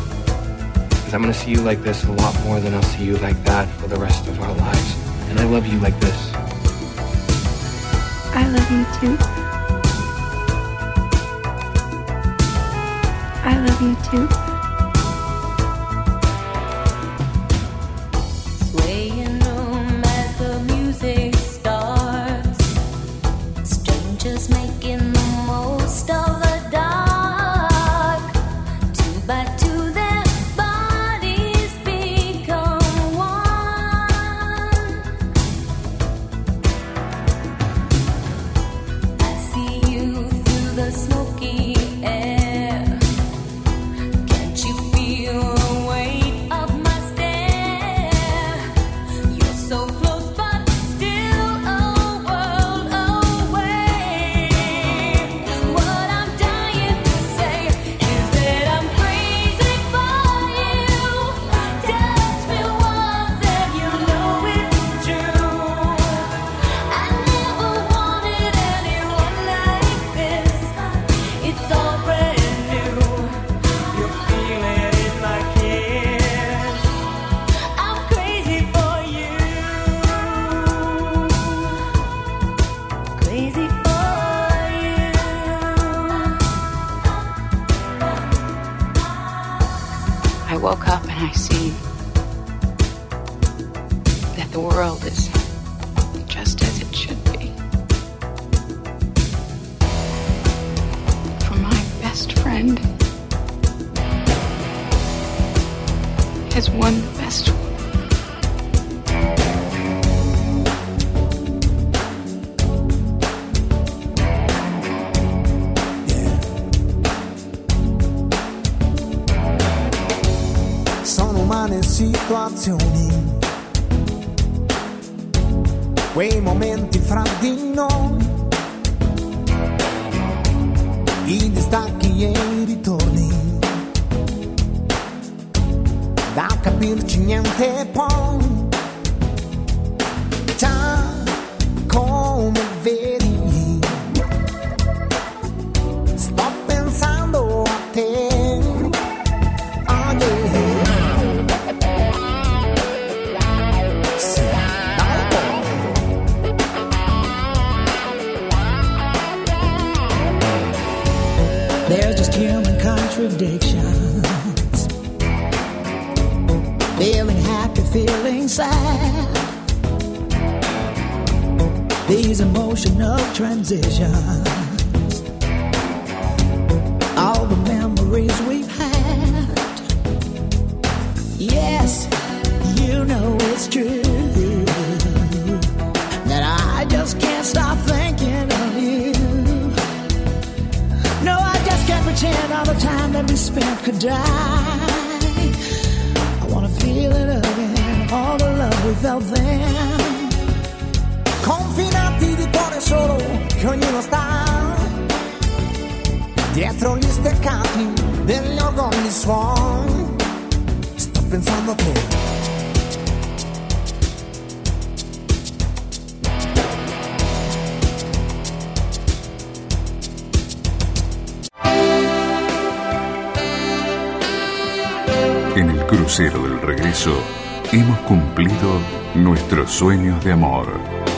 Because I'm going to see you like this a lot more than I'll see you like that for the rest of our lives. And I love you like this. I love you too. friend. His one best one. situazioni, quei momenti fra di noi in distacchi e ritorni. Da capirci niente poi. Ciao. contradictions. Feeling happy, feeling sad. These emotional transitions. nuestros sueños de amor.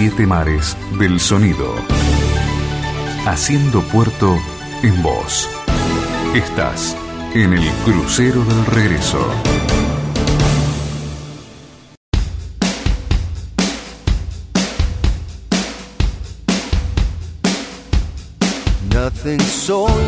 siete mares del sonido. Haciendo puerto en voz. Estás en el crucero del regreso. Nothing so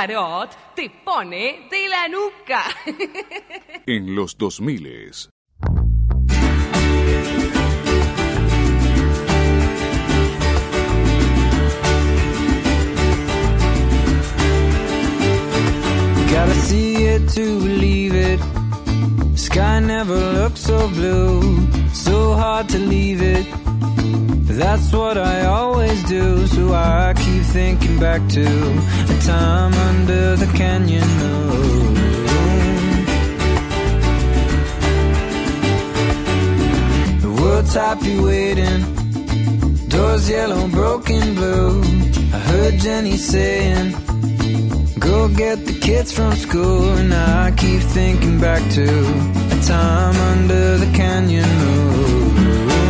tarot te pone de la nuca. En los 2000 Gotta see it to believe it. Sky never looked so blue, so hard to leave it. That's what I always do, so I keep thinking back to a time under the canyon. moon. The world's happy waiting, doors yellow, broken blue. I heard Jenny saying, Go get the kids from school, and I keep thinking back to a time under the canyon. moon.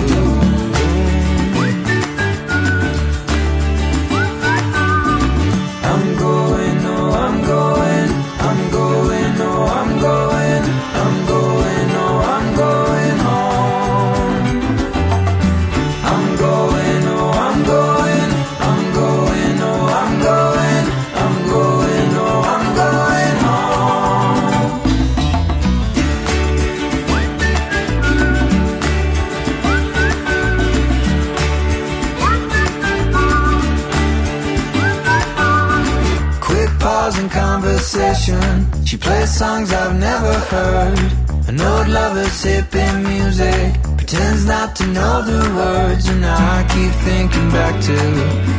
heard. An old lover sipping music. Pretends not to know the words. And I keep thinking back to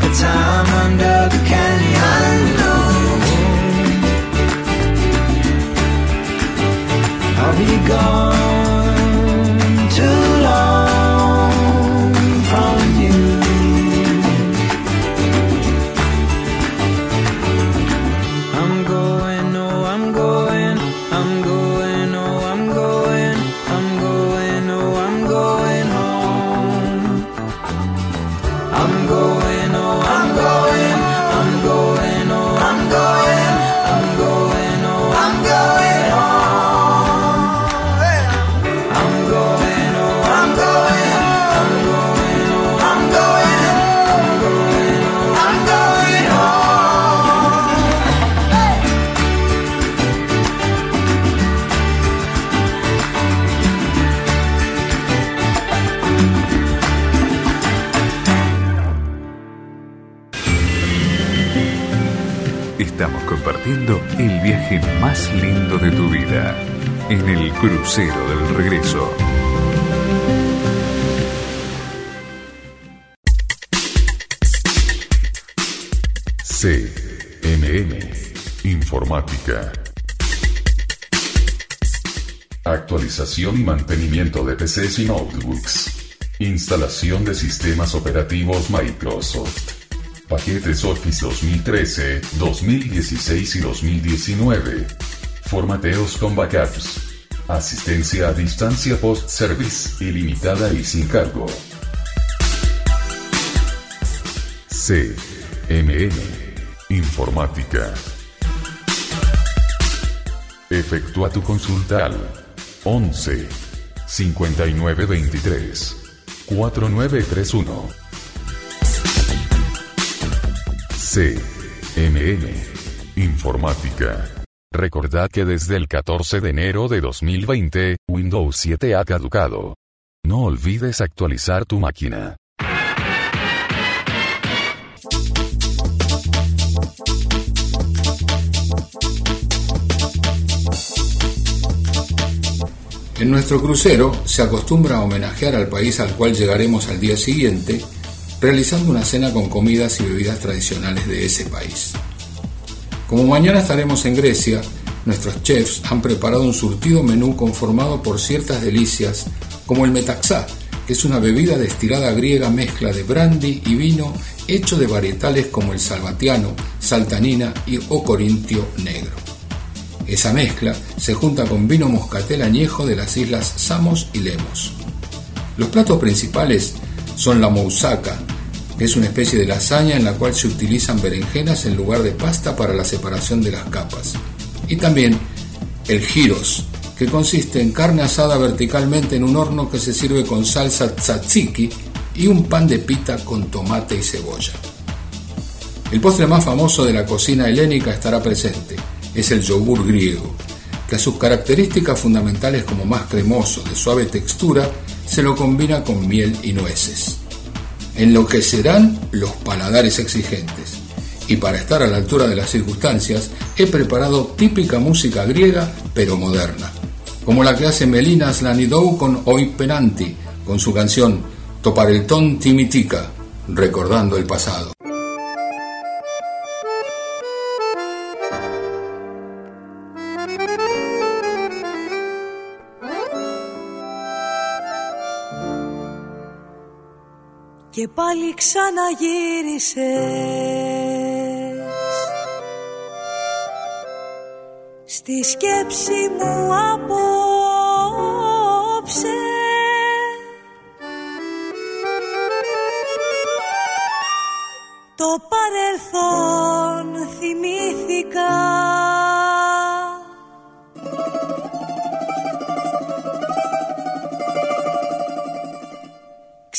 The time under the canyon. I'll be gone el viaje más lindo de tu vida en el crucero del regreso. CMM Informática. Actualización y mantenimiento de PCs y notebooks. Instalación de sistemas operativos Microsoft. Paquetes Office 2013, 2016 y 2019. Formateos con backups. Asistencia a distancia post-service ilimitada y sin cargo. CMM Informática. Efectúa tu consulta al 11 5923 4931. CMM Informática. Recordad que desde el 14 de enero de 2020, Windows 7 ha caducado. No olvides actualizar tu máquina. En nuestro crucero se acostumbra a homenajear al país al cual llegaremos al día siguiente, realizando una cena con comidas y bebidas tradicionales de ese país. Como mañana estaremos en Grecia, nuestros chefs han preparado un surtido menú conformado por ciertas delicias como el metaxá, que es una bebida destilada griega mezcla de brandy y vino hecho de varietales como el salvatiano, saltanina y o corintio negro. Esa mezcla se junta con vino moscatel añejo de las islas Samos y Lemos. Los platos principales son la moussaka, es una especie de lasaña en la cual se utilizan berenjenas en lugar de pasta para la separación de las capas. Y también el gyros, que consiste en carne asada verticalmente en un horno que se sirve con salsa tzatziki y un pan de pita con tomate y cebolla. El postre más famoso de la cocina helénica estará presente, es el yogur griego, que a sus características fundamentales como más cremoso, de suave textura, se lo combina con miel y nueces. Enloquecerán los paladares exigentes. Y para estar a la altura de las circunstancias, he preparado típica música griega, pero moderna, como la que hace Melina Slanidou con Oi Penanti, con su canción Toparelton Timitica, recordando el pasado. Και πάλι ξαναγύρισες. Στη σκέψη μου απόψε. Το παρελθόν θυμήθηκα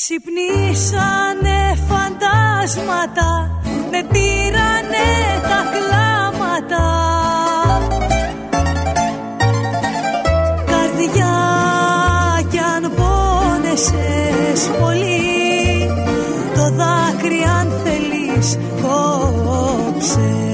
Ξυπνήσανε φαντάσματα Με πήρανε τα κλάματα. Καρδιά κι αν πόνεσες πολύ Το δάκρυ αν θέλεις κόψε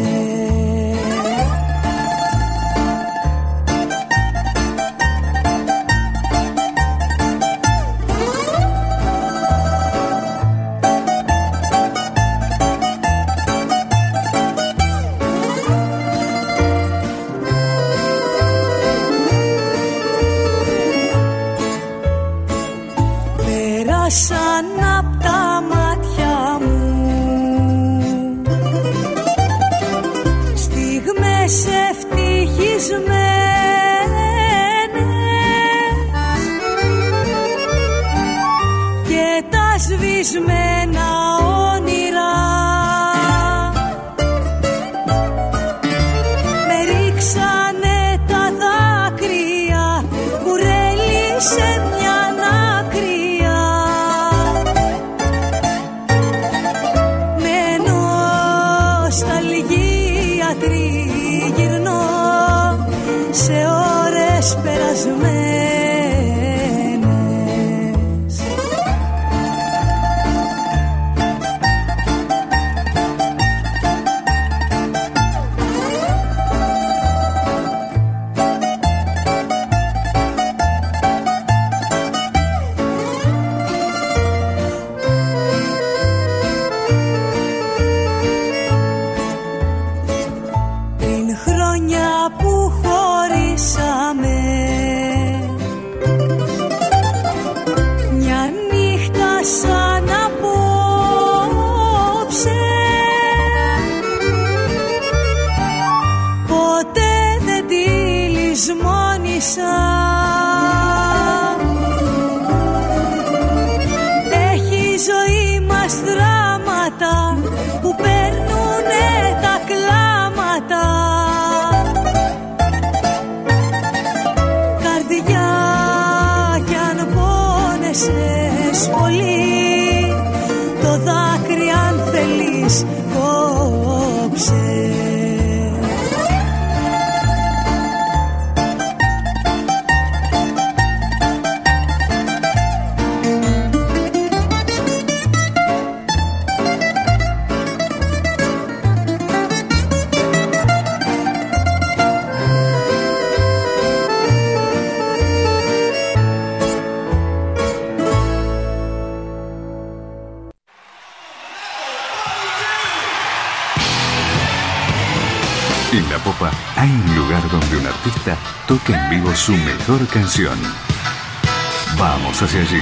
Vamos hacia allí,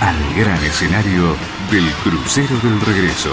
al gran escenario del crucero del regreso.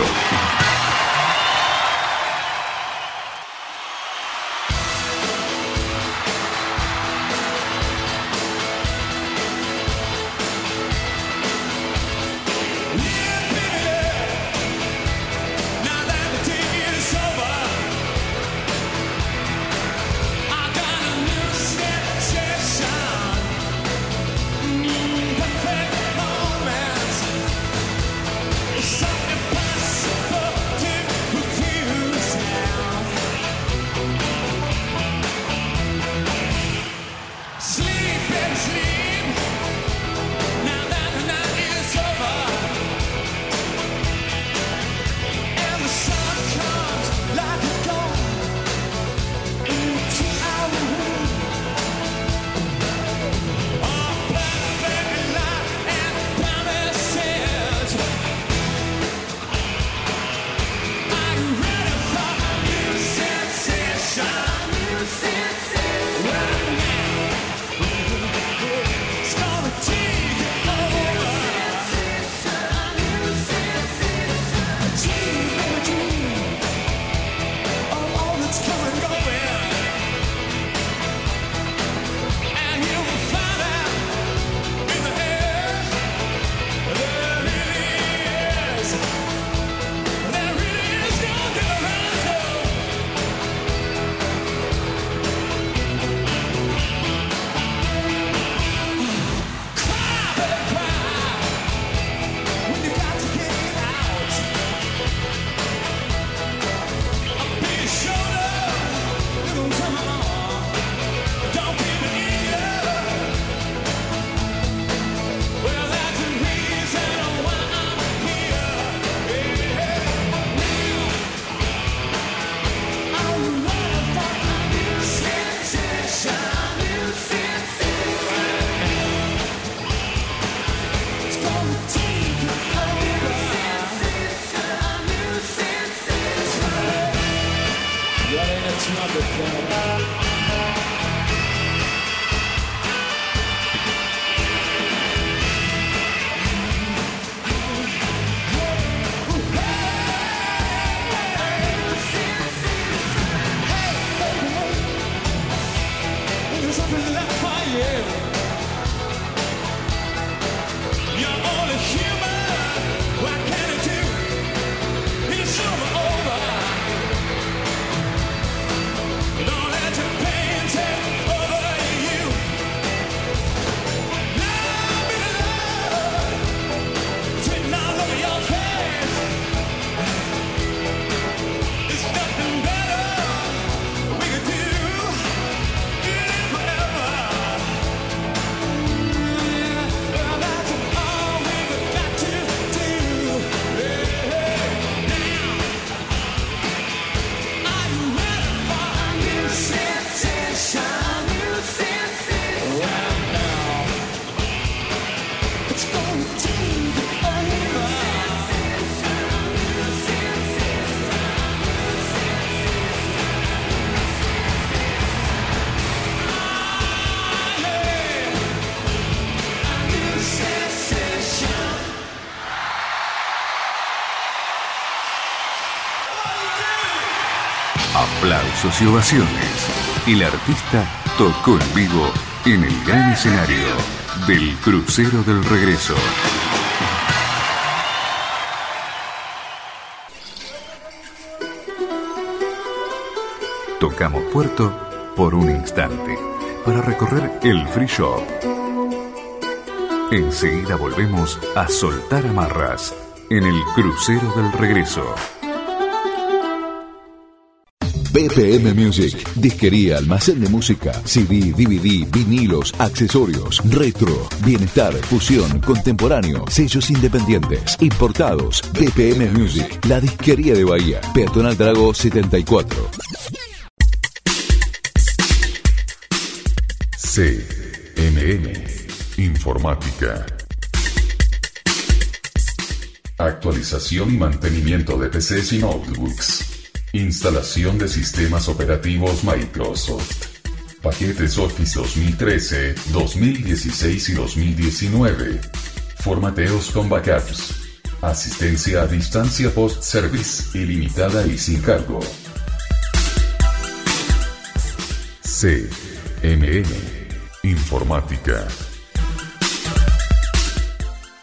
Something left that you. Y ovaciones. El artista tocó en vivo en el gran escenario del Crucero del Regreso. Tocamos puerto por un instante para recorrer el free shop. Enseguida volvemos a soltar amarras en el Crucero del Regreso. BPM Music, disquería, almacén de música, CD, DVD, vinilos, accesorios, retro, bienestar, fusión, contemporáneo, sellos independientes, importados. BPM Music, la disquería de Bahía, Peatonal Drago 74. CMM Informática. Actualización y mantenimiento de PCs y notebooks. Instalación de sistemas operativos Microsoft. Paquetes Office 2013, 2016 y 2019. Formateos con backups. Asistencia a distancia post-service ilimitada y sin cargo. CMM Informática.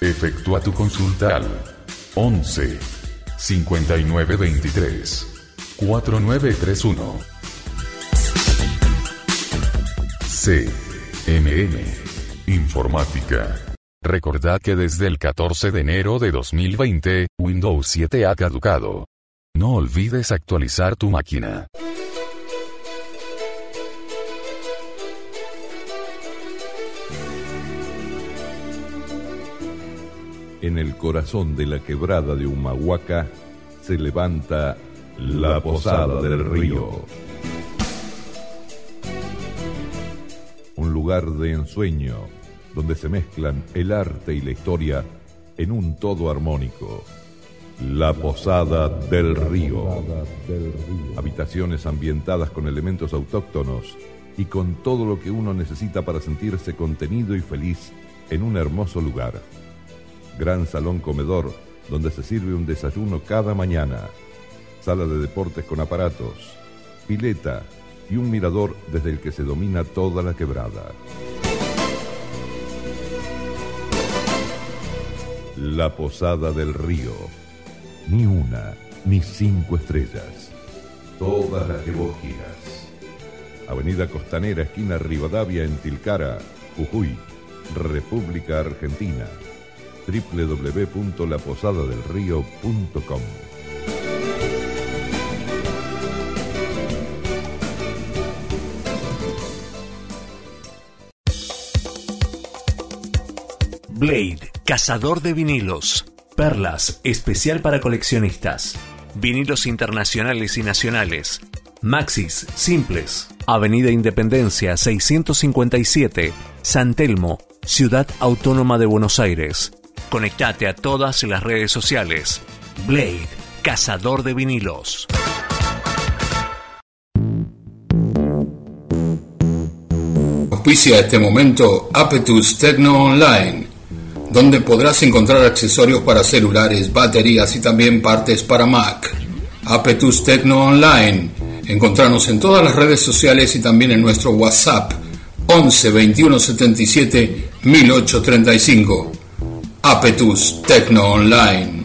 Efectúa tu consulta al 11 5923 4931. CMM Informática. Recordad que desde el 14 de enero de 2020, Windows 7 ha caducado. No olvides actualizar tu máquina. En el corazón de la quebrada de Humahuaca se levanta la Posada del Río. Un lugar de ensueño donde se mezclan el arte y la historia en un todo armónico. La Posada del Río. Habitaciones ambientadas con elementos autóctonos y con todo lo que uno necesita para sentirse contenido y feliz en un hermoso lugar. Gran salón comedor donde se sirve un desayuno cada mañana. Sala de deportes con aparatos, pileta y un mirador desde el que se domina toda la quebrada. La Posada del Río. Ni una, ni cinco estrellas. Todas las que vos. Avenida Costanera, esquina Rivadavia, en Tilcara, Jujuy, República Argentina. www.laposadadelrío.com Blade, cazador de vinilos. Perlas, especial para coleccionistas. Vinilos internacionales y nacionales. Maxis, simples. Avenida Independencia 657, San Telmo, Ciudad Autónoma de Buenos Aires. Conectate a todas las redes sociales. Blade, cazador de vinilos. Auspicia este momento Apetus Tecno Online, donde podrás encontrar accesorios para celulares, baterías y también partes para Mac. Apetus Tecno Online. Encontrarnos en todas las redes sociales y también en nuestro WhatsApp 11 21 77 1835. Apetus Tecno Online.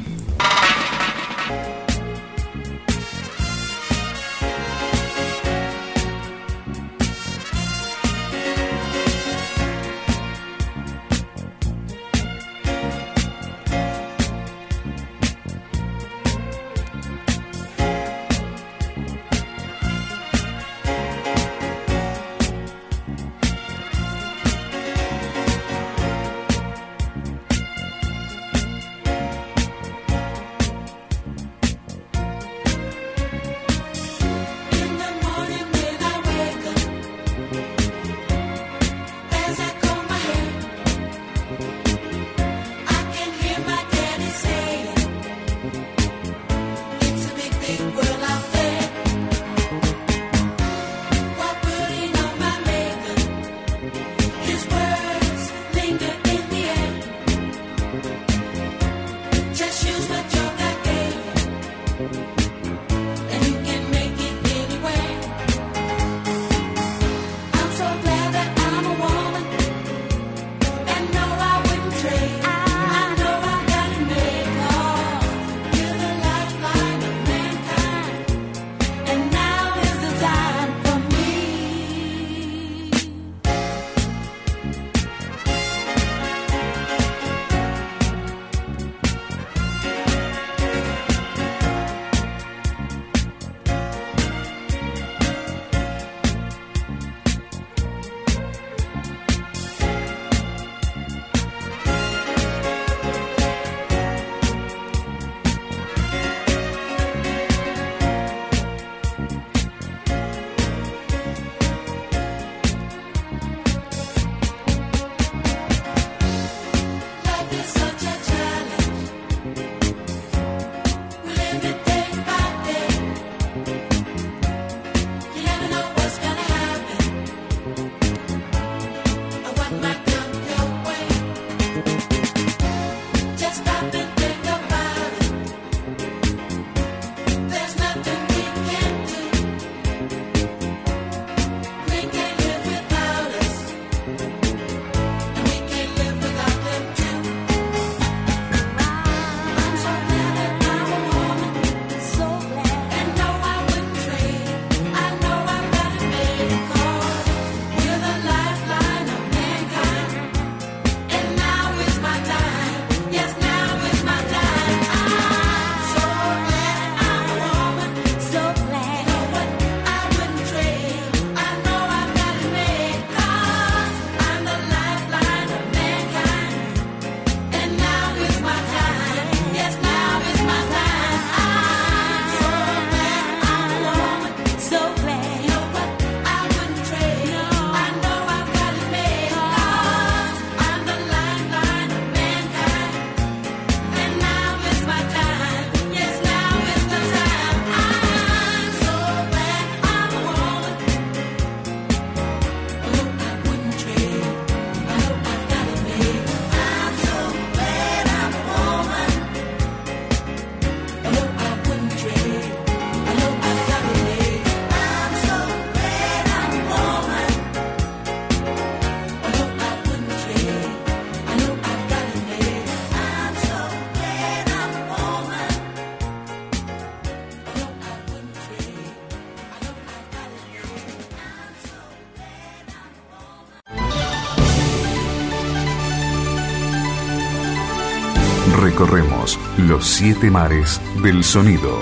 los siete mares del sonido.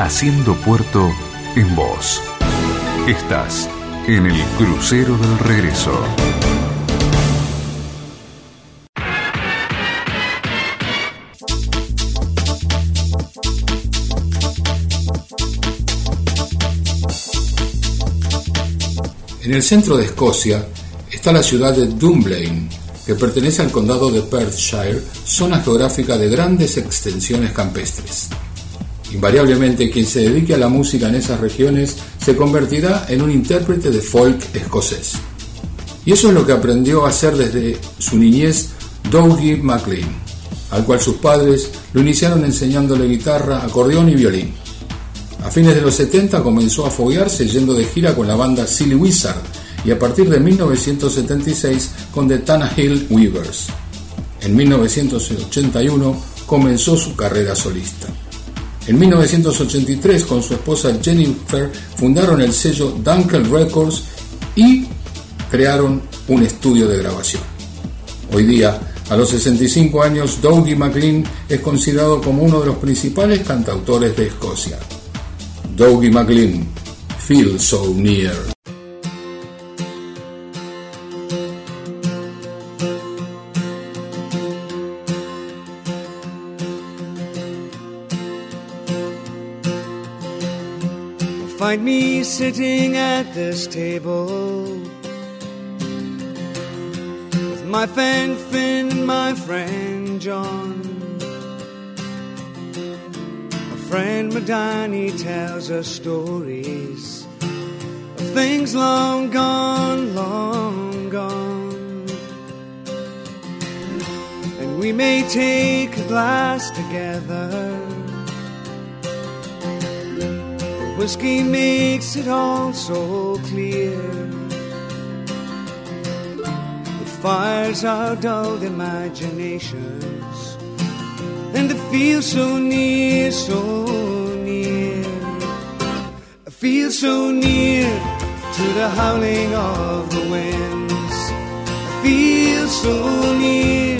Haciendo puerto en voz. Estás en el crucero del regreso. En el centro de Escocia está la ciudad de Dunblane, que pertenece al condado de Perthshire, zona geográfica de grandes extensiones campestres. Invariablemente quien se dedique a la música en esas regiones se convertirá en un intérprete de folk escocés. Y eso es lo que aprendió a hacer desde su niñez Dougie MacLean, al cual sus padres lo iniciaron enseñándole guitarra, acordeón y violín. A fines de los 70 comenzó a foguearse yendo de gira con la banda Silly Wizard y a partir de 1976 con The Tannehill Weavers. En 1981 comenzó su carrera solista. En 1983 con su esposa Jennifer fundaron el sello Dunkel Records y crearon un estudio de grabación. Hoy día, a los 65 años, Dougie MacLean es considerado como uno de los principales cantautores de Escocia. Dougie MacLean, Feel So Near. Sitting at this table with my friend Finn and my friend John. My friend Madani tells us stories of things long gone, long gone. And we may take a glass together. Whiskey makes it all so clear. It fires our dulled imaginations, and it feels so near, so near. I feel so near to the howling of the winds. I feel so near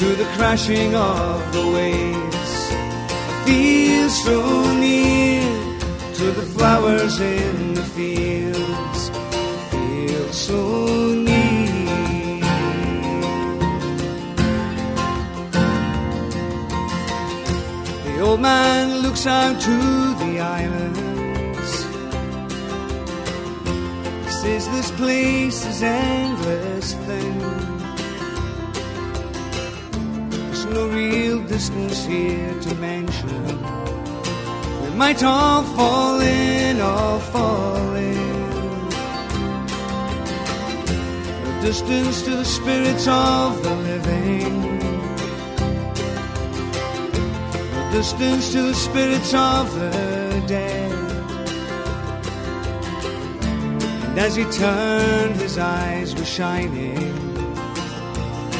to the crashing of the waves. I feel so near to the flowers in the fields. Feel so near. The old man looks out to the islands. He says this place is endless thing. There's no real distance here to mention. Might all fall in, all fall in. No distance to the spirits of the living. No distance to the spirits of the dead. And as he turned, his eyes were shining.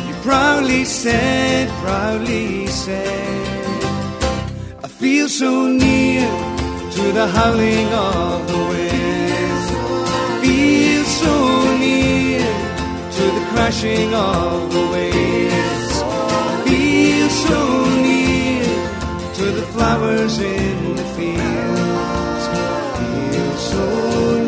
He proudly said, proudly said. Feel so near to the howling of the wind. Feel so near to the crashing of the waves. Feel so near to the flowers in the fields. Feel so near.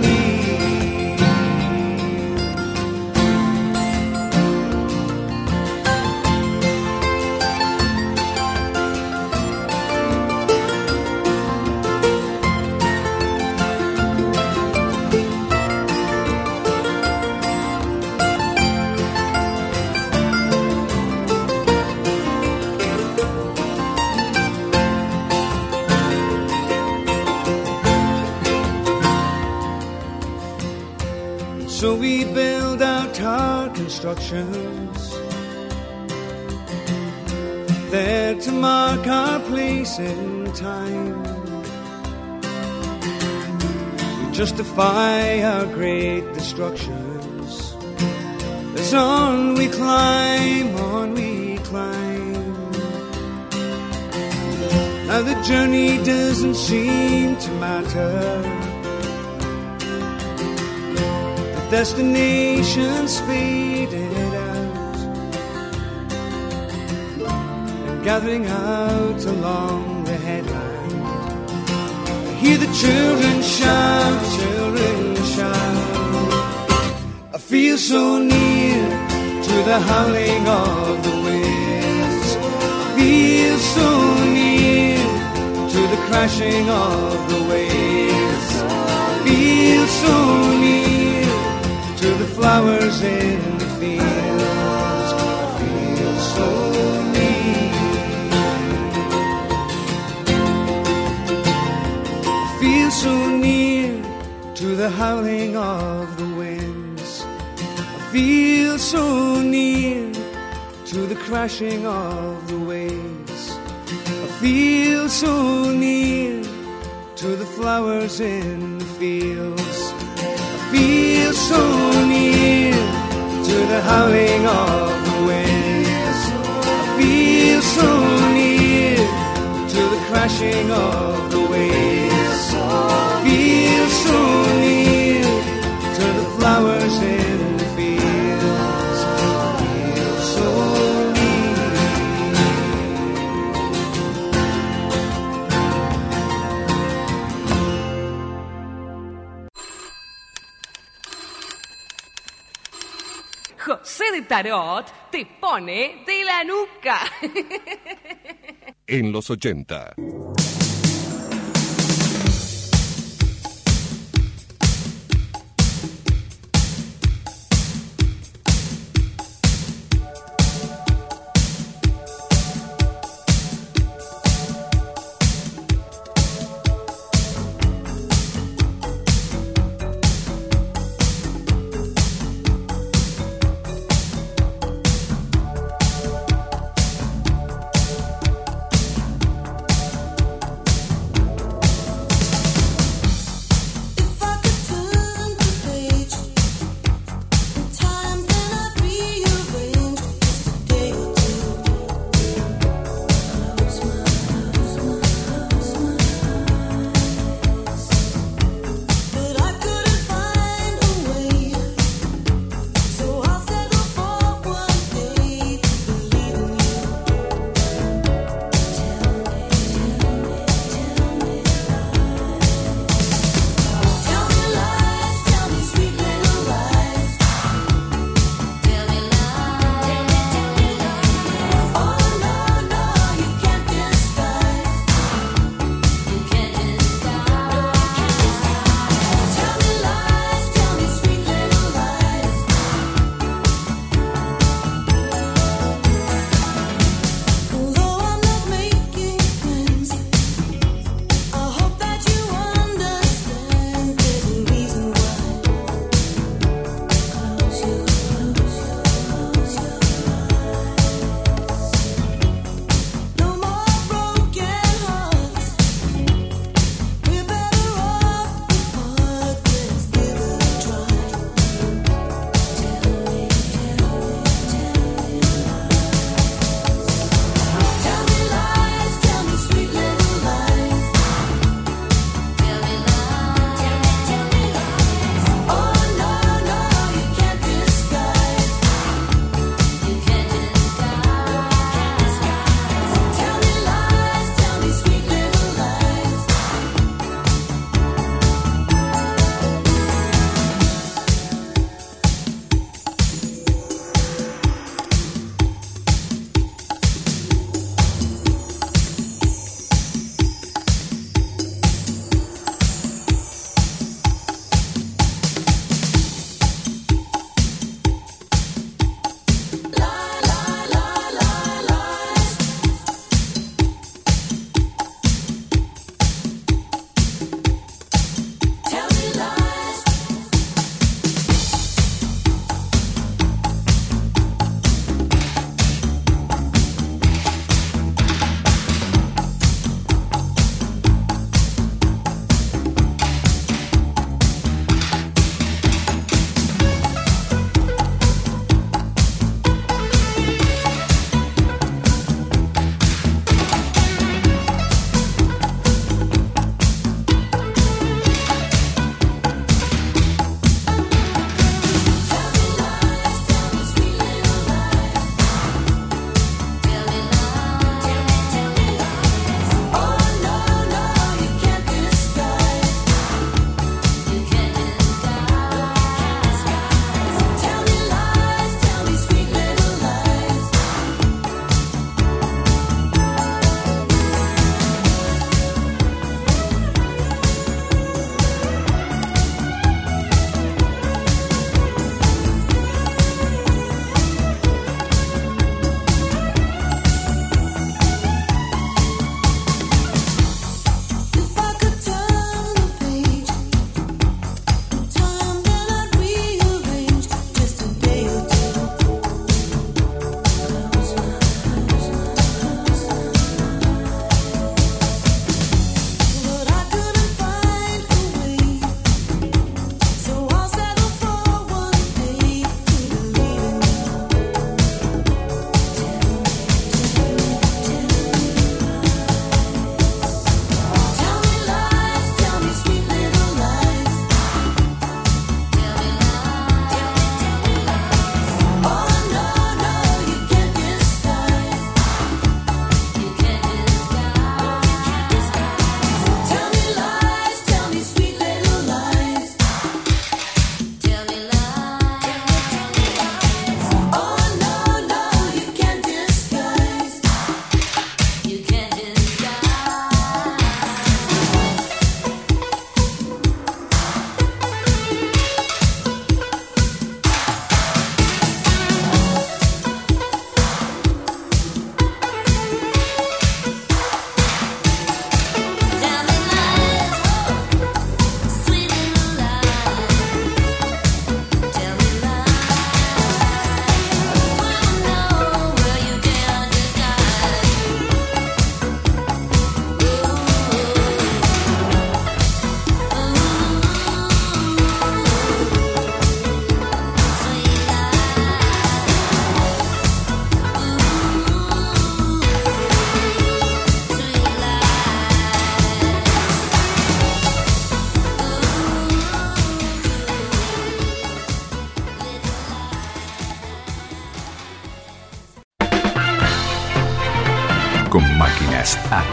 Our constructions there to mark our place in time. We justify our great destructions as on we climb, on we climb. Now the journey doesn't seem to matter. The destinations faded gathering out along the headland. I hear the children shout, children shout. I feel so near to the howling of the winds. I feel so near to the crashing of the waves. I feel so near to the flowers in the howling of the winds. I feel so near to the crashing of the waves. I feel so near to the flowers in the fields. I feel so near to the howling of the winds. I feel so near to the crashing of the waves. I feel so de tarot te pone de la nuca. En los 80.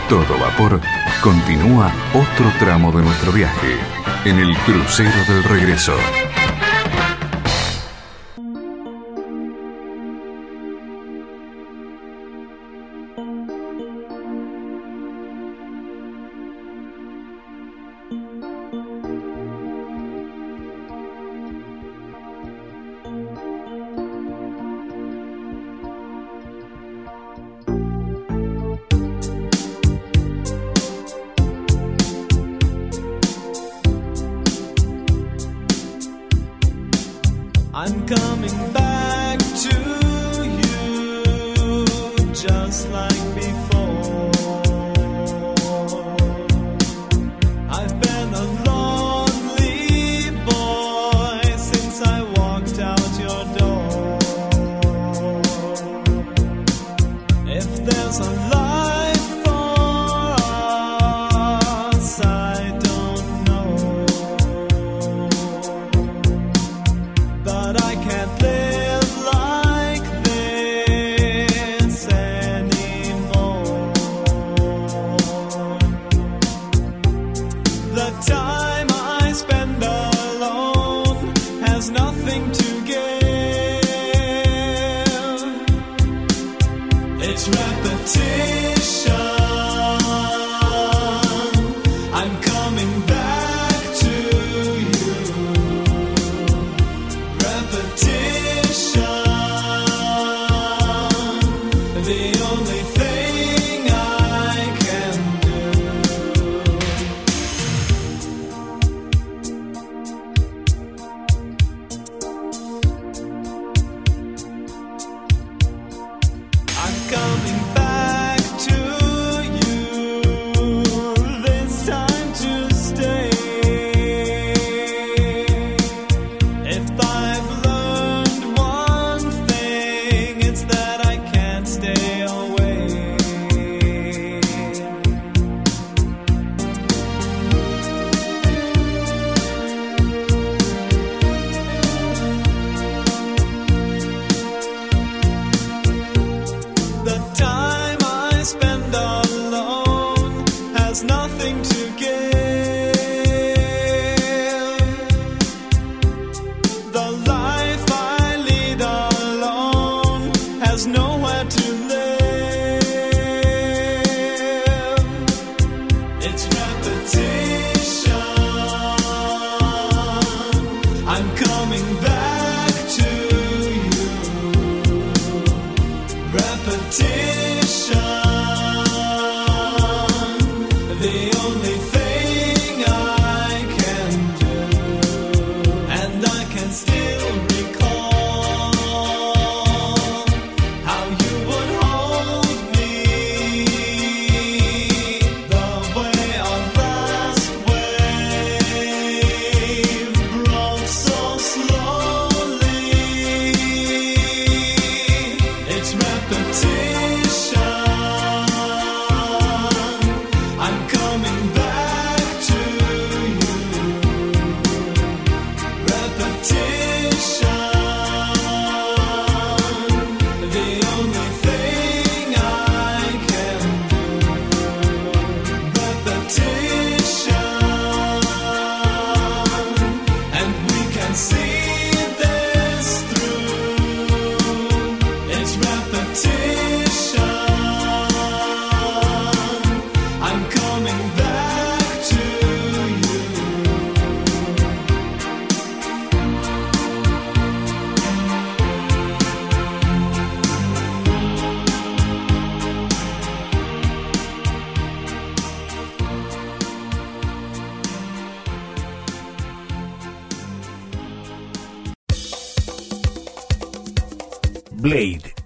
todo vapor, continúa otro tramo de nuestro viaje en el crucero del regreso.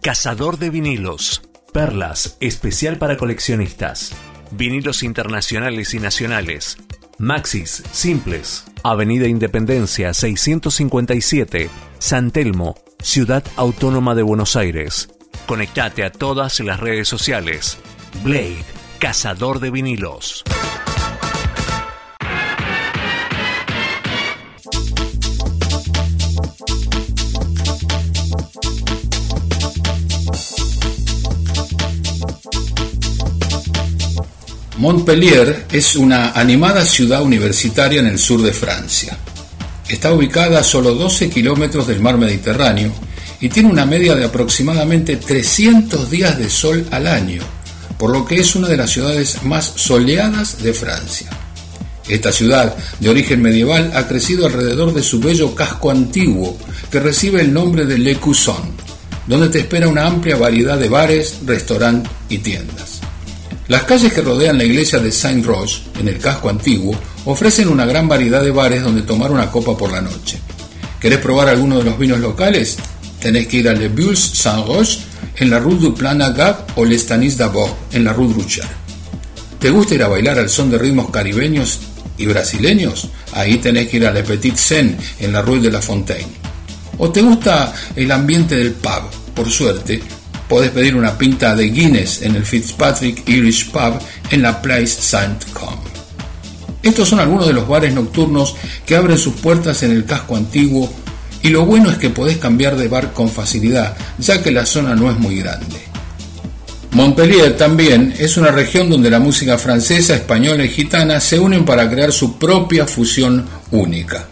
Cazador de vinilos. Perlas, especial para coleccionistas. Vinilos internacionales y nacionales. Maxis, simples. Avenida Independencia 657, San Telmo, Ciudad Autónoma de Buenos Aires. Conectate a todas las redes sociales. Blade, Cazador de vinilos. Montpellier es una animada ciudad universitaria en el sur de Francia. Está ubicada a solo 12 kilómetros del mar Mediterráneo y tiene una media de aproximadamente 300 días de sol al año, por lo que es una de las ciudades más soleadas de Francia. Esta ciudad, de origen medieval, ha crecido alrededor de su bello casco antiguo, que recibe el nombre de Le Cusson, donde te espera una amplia variedad de bares, restaurantes y tiendas. Las calles que rodean la iglesia de Saint-Roch, en el casco antiguo, ofrecen una gran variedad de bares donde tomar una copa por la noche. ¿Querés probar alguno de los vinos locales? Tenés que ir a Le Bulls Saint-Roch en la Rue du Plan Agave o Le Stanis d'Abord en la Rue Druchar. ¿Te gusta ir a bailar al son de ritmos caribeños y brasileños? Ahí tenés que ir a Le Petit Seine en la Rue de la Fontaine. ¿O te gusta el ambiente del pub? Por suerte, podés pedir una pinta de Guinness en el Fitzpatrick Irish Pub en la Place Saint-Com. Estos son algunos de los bares nocturnos que abren sus puertas en el casco antiguo y lo bueno es que podés cambiar de bar con facilidad, ya que la zona no es muy grande. Montpellier también es una región donde la música francesa, española y gitana se unen para crear su propia fusión única,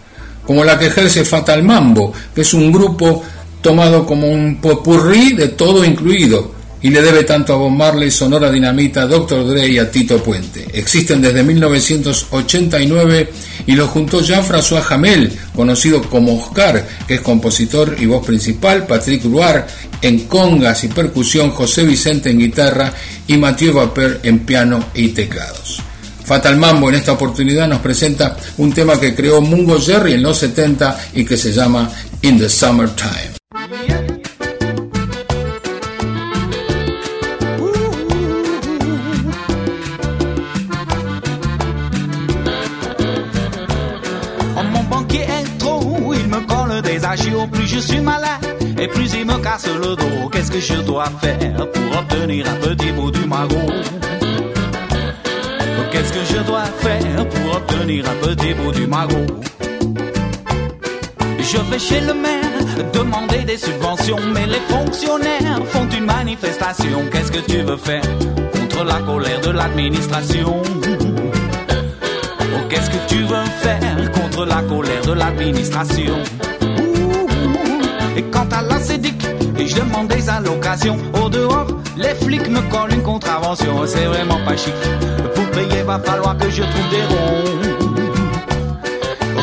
como la que ejerce Fatal Mambo, que es un grupo tomado como un popurrí de todo incluido, y le debe tanto a Bob Marley, Sonora Dinamita, Dr. Dre y a Tito Puente. Existen desde 1989 y lo juntó Jean-François Hamel, conocido como Oscar, que es compositor y voz principal, Patrick Ruar en congas y percusión, José Vicente en guitarra y Mathieu Vaper en piano y teclados. Fatal Mambo en esta oportunidad nos presenta un tema que creó Mungo Jerry en los 70 y que se llama In the Summertime. Mon banquier trop, il me colle des agios. Plus je suis malade et plus il me casse le dos. Qu'est-ce que je dois faire pour obtenir un petit bout du magot? Qu'est-ce que je dois faire pour obtenir un petit bout du magot? Je vais chez le maire demander des subventions, mais les fonctionnaires font une manifestation. Qu'est-ce que tu veux faire contre la colère de l'administration? Oh, qu'est-ce que tu veux faire contre la colère de l'administration? Et quant à la sédic, et je demande des allocations. Au dehors, les flics me collent une contravention. C'est vraiment pas chic. Pour payer, va falloir que je trouve des ronds.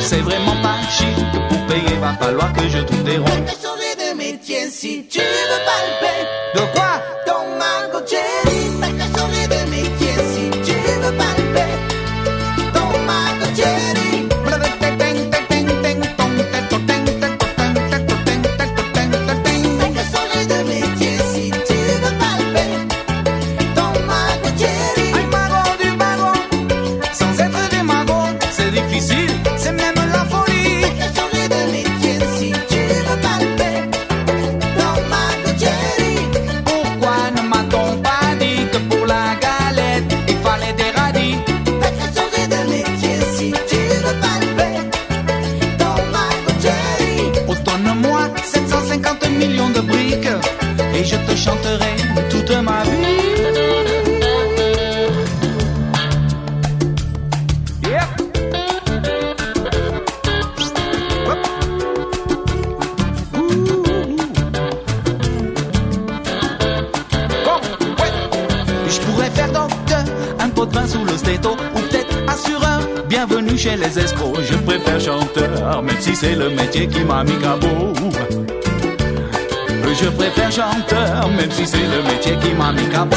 C'est vraiment pas chic. Pour payer, va falloir que je trouve des ronds. changer de métier si tu veux palper. De quoi Je préfère chanteur, même si c'est le métier qui m'a mis cabot.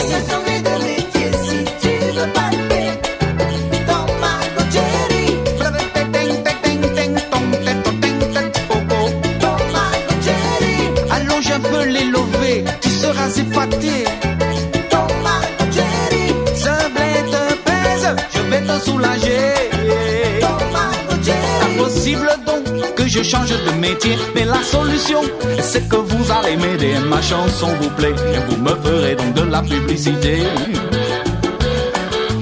Mais la solution, c'est que vous allez m'aider. Ma chanson vous plaît, et vous me ferez donc de la publicité.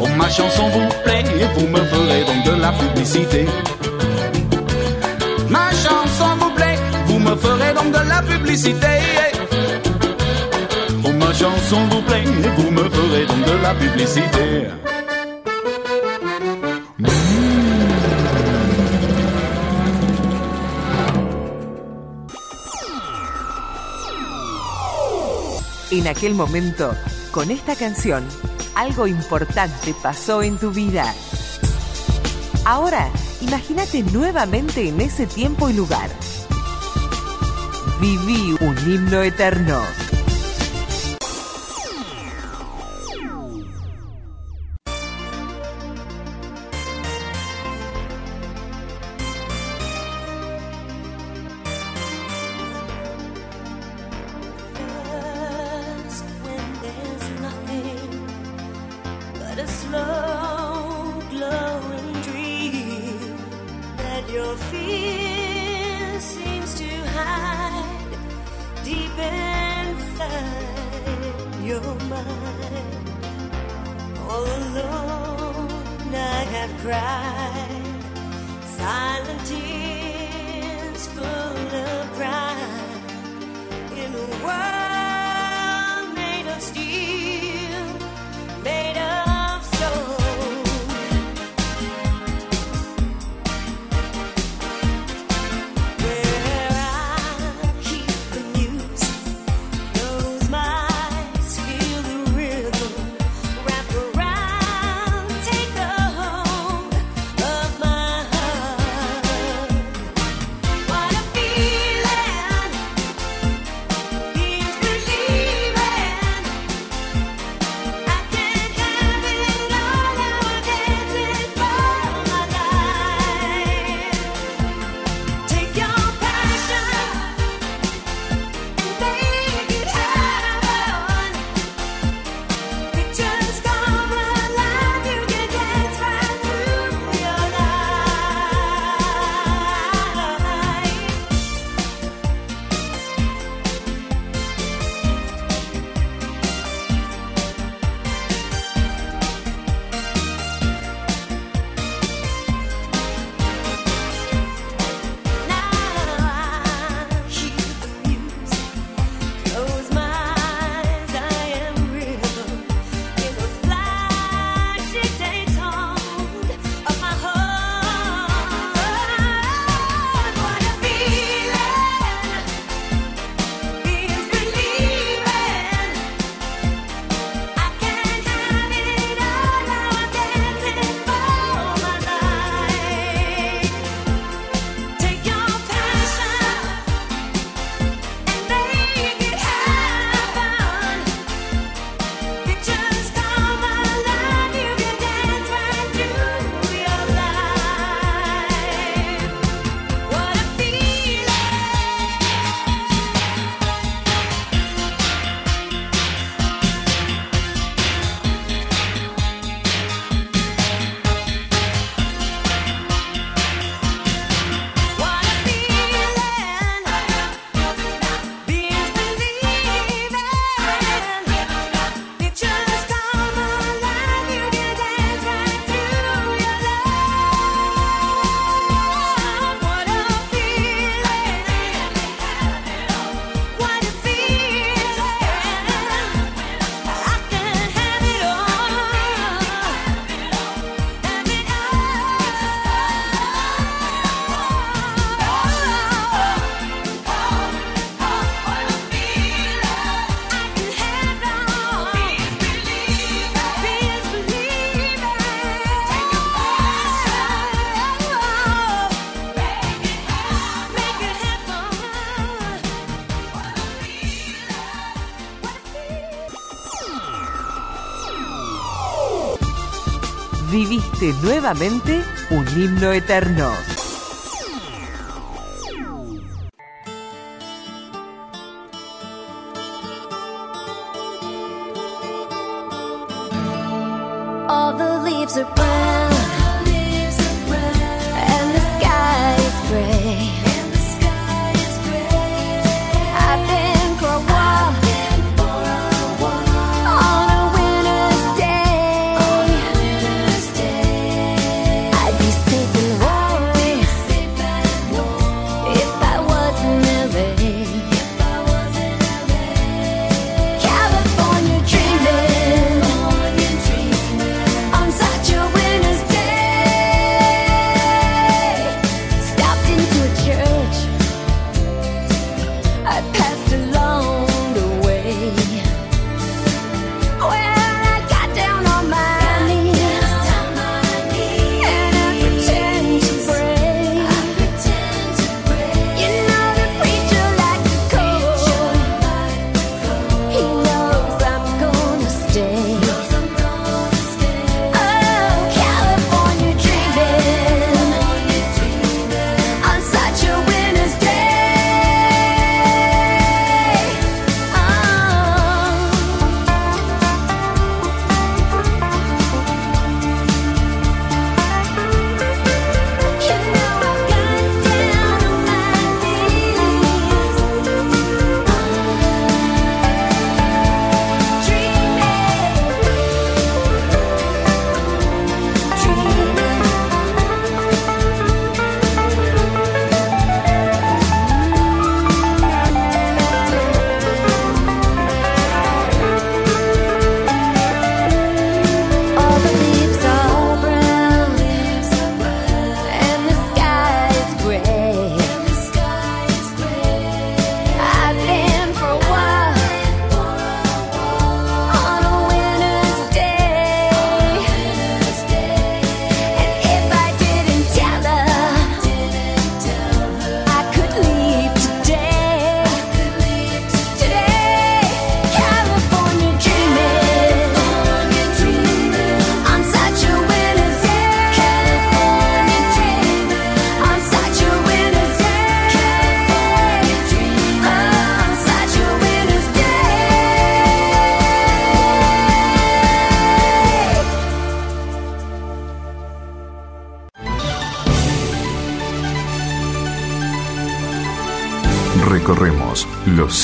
Oh, ma chanson vous plaît, et vous me ferez donc de la publicité. Ma chanson vous plaît, vous me ferez donc de la publicité. Oh, ma chanson vous plaît, et vous me ferez donc de la publicité. en aquel momento, con esta canción, algo importante pasó en tu vida. Ahora, imagínate nuevamente en ese tiempo y lugar. Viví un himno eterno. nuevamente un himno eterno.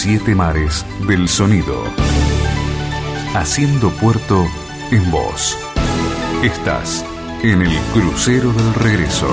Siete mares del sonido. Haciendo puerto en voz. Estás en el crucero del regreso.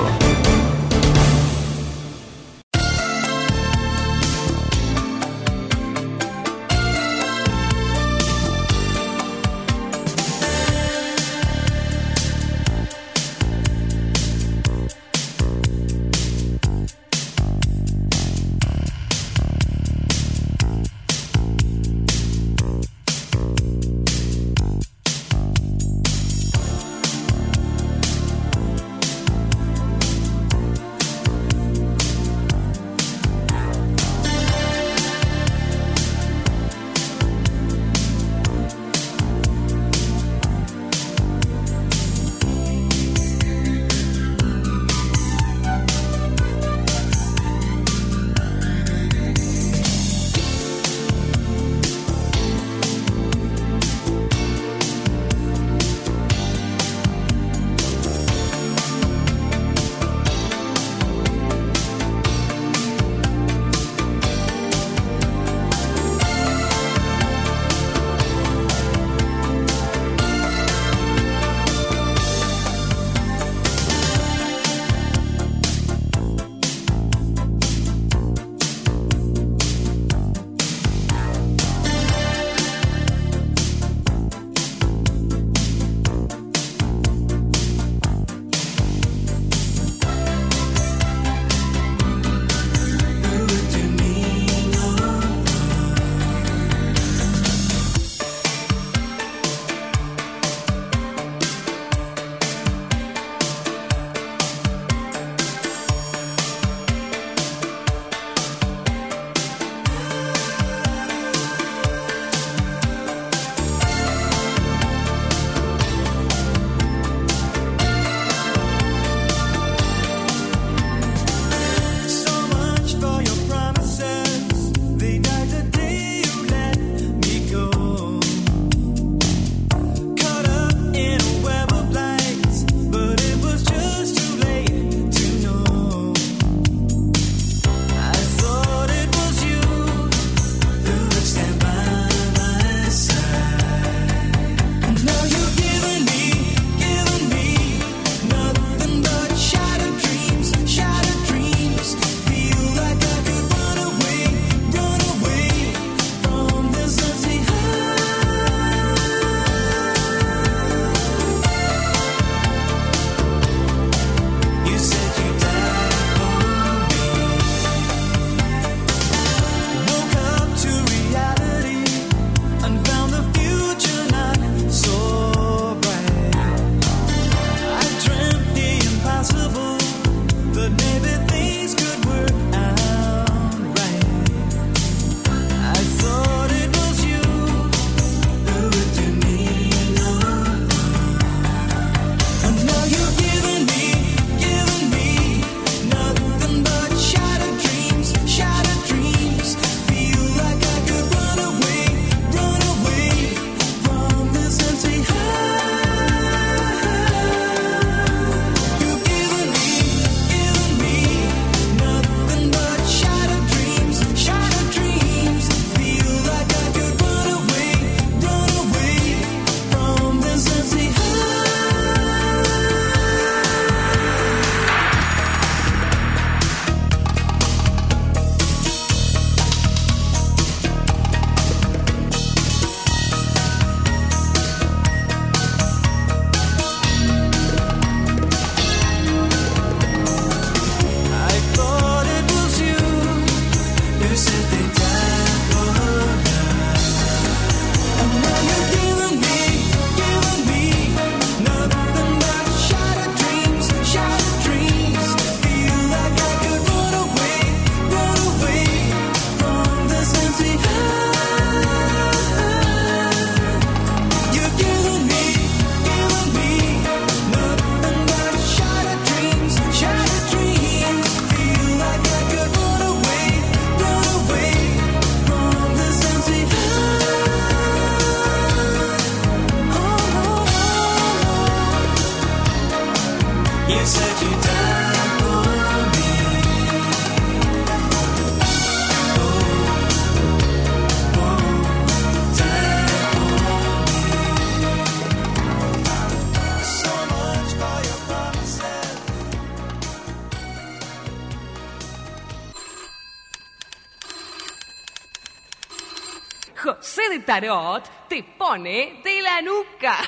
Tarot te pone de la nuca.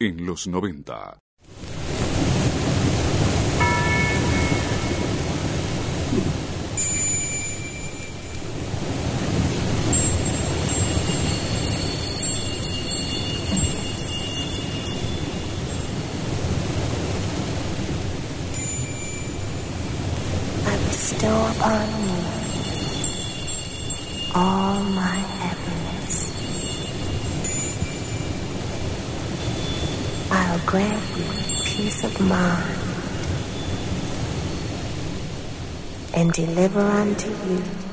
En los 90. mine and deliver unto you.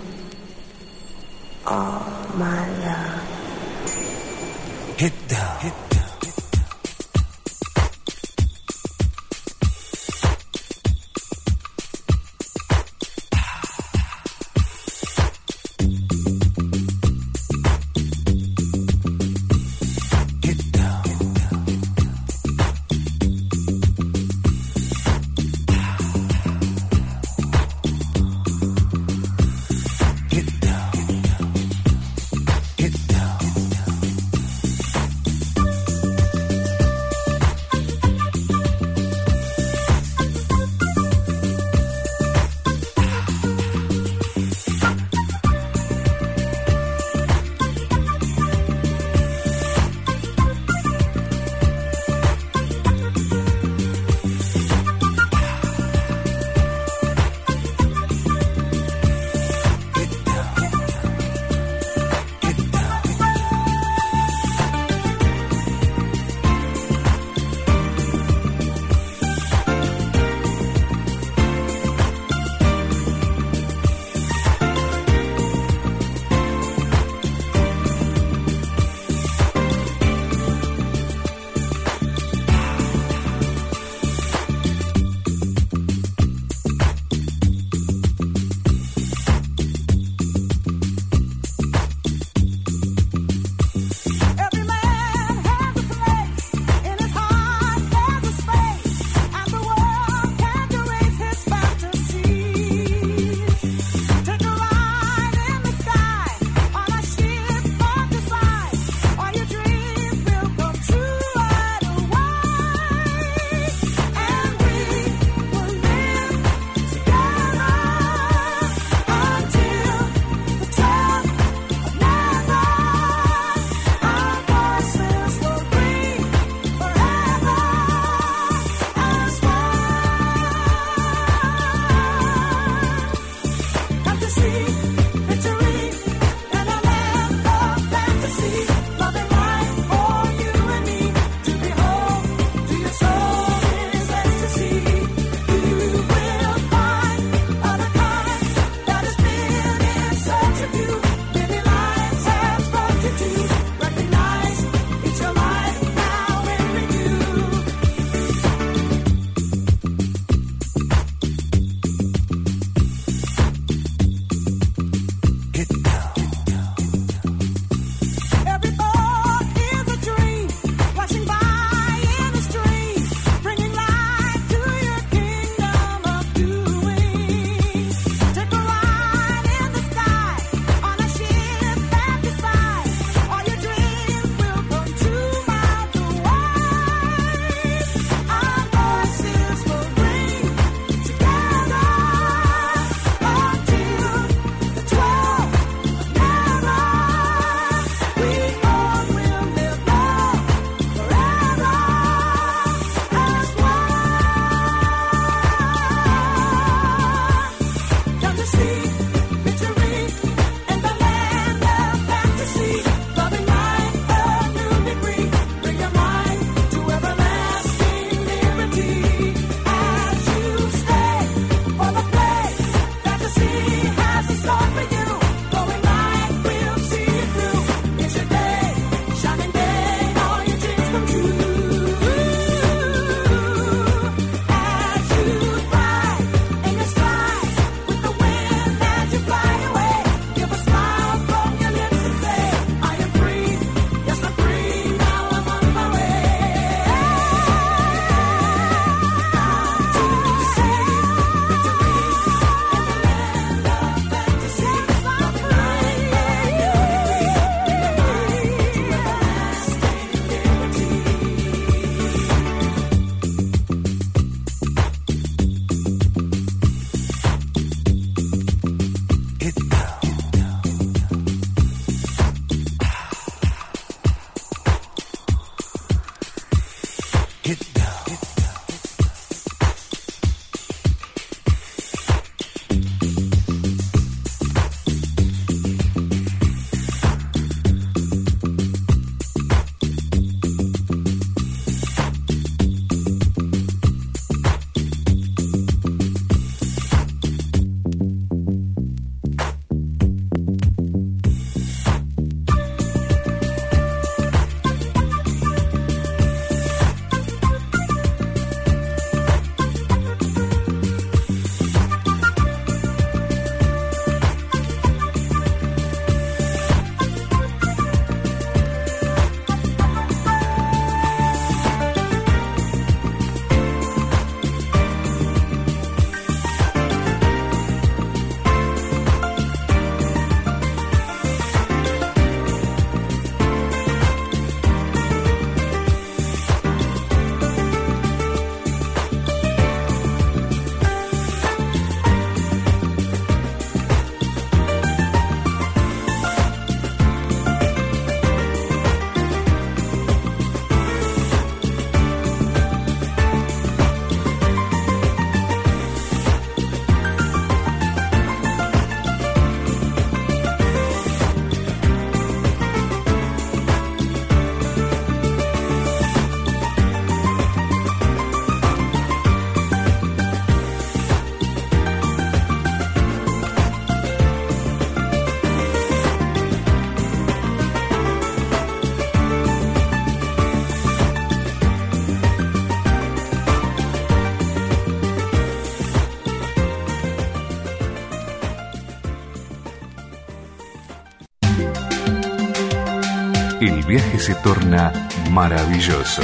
viaje se torna maravilloso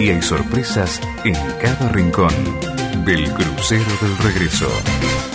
y hay sorpresas en cada rincón del crucero del regreso.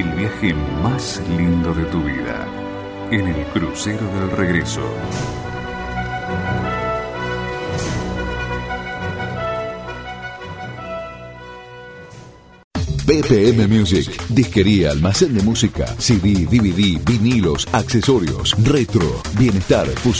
El viaje más lindo de tu vida. En el crucero del regreso. BPM Music, disquería, almacén de música, CD, DVD, vinilos, accesorios, retro, bienestar, fusión.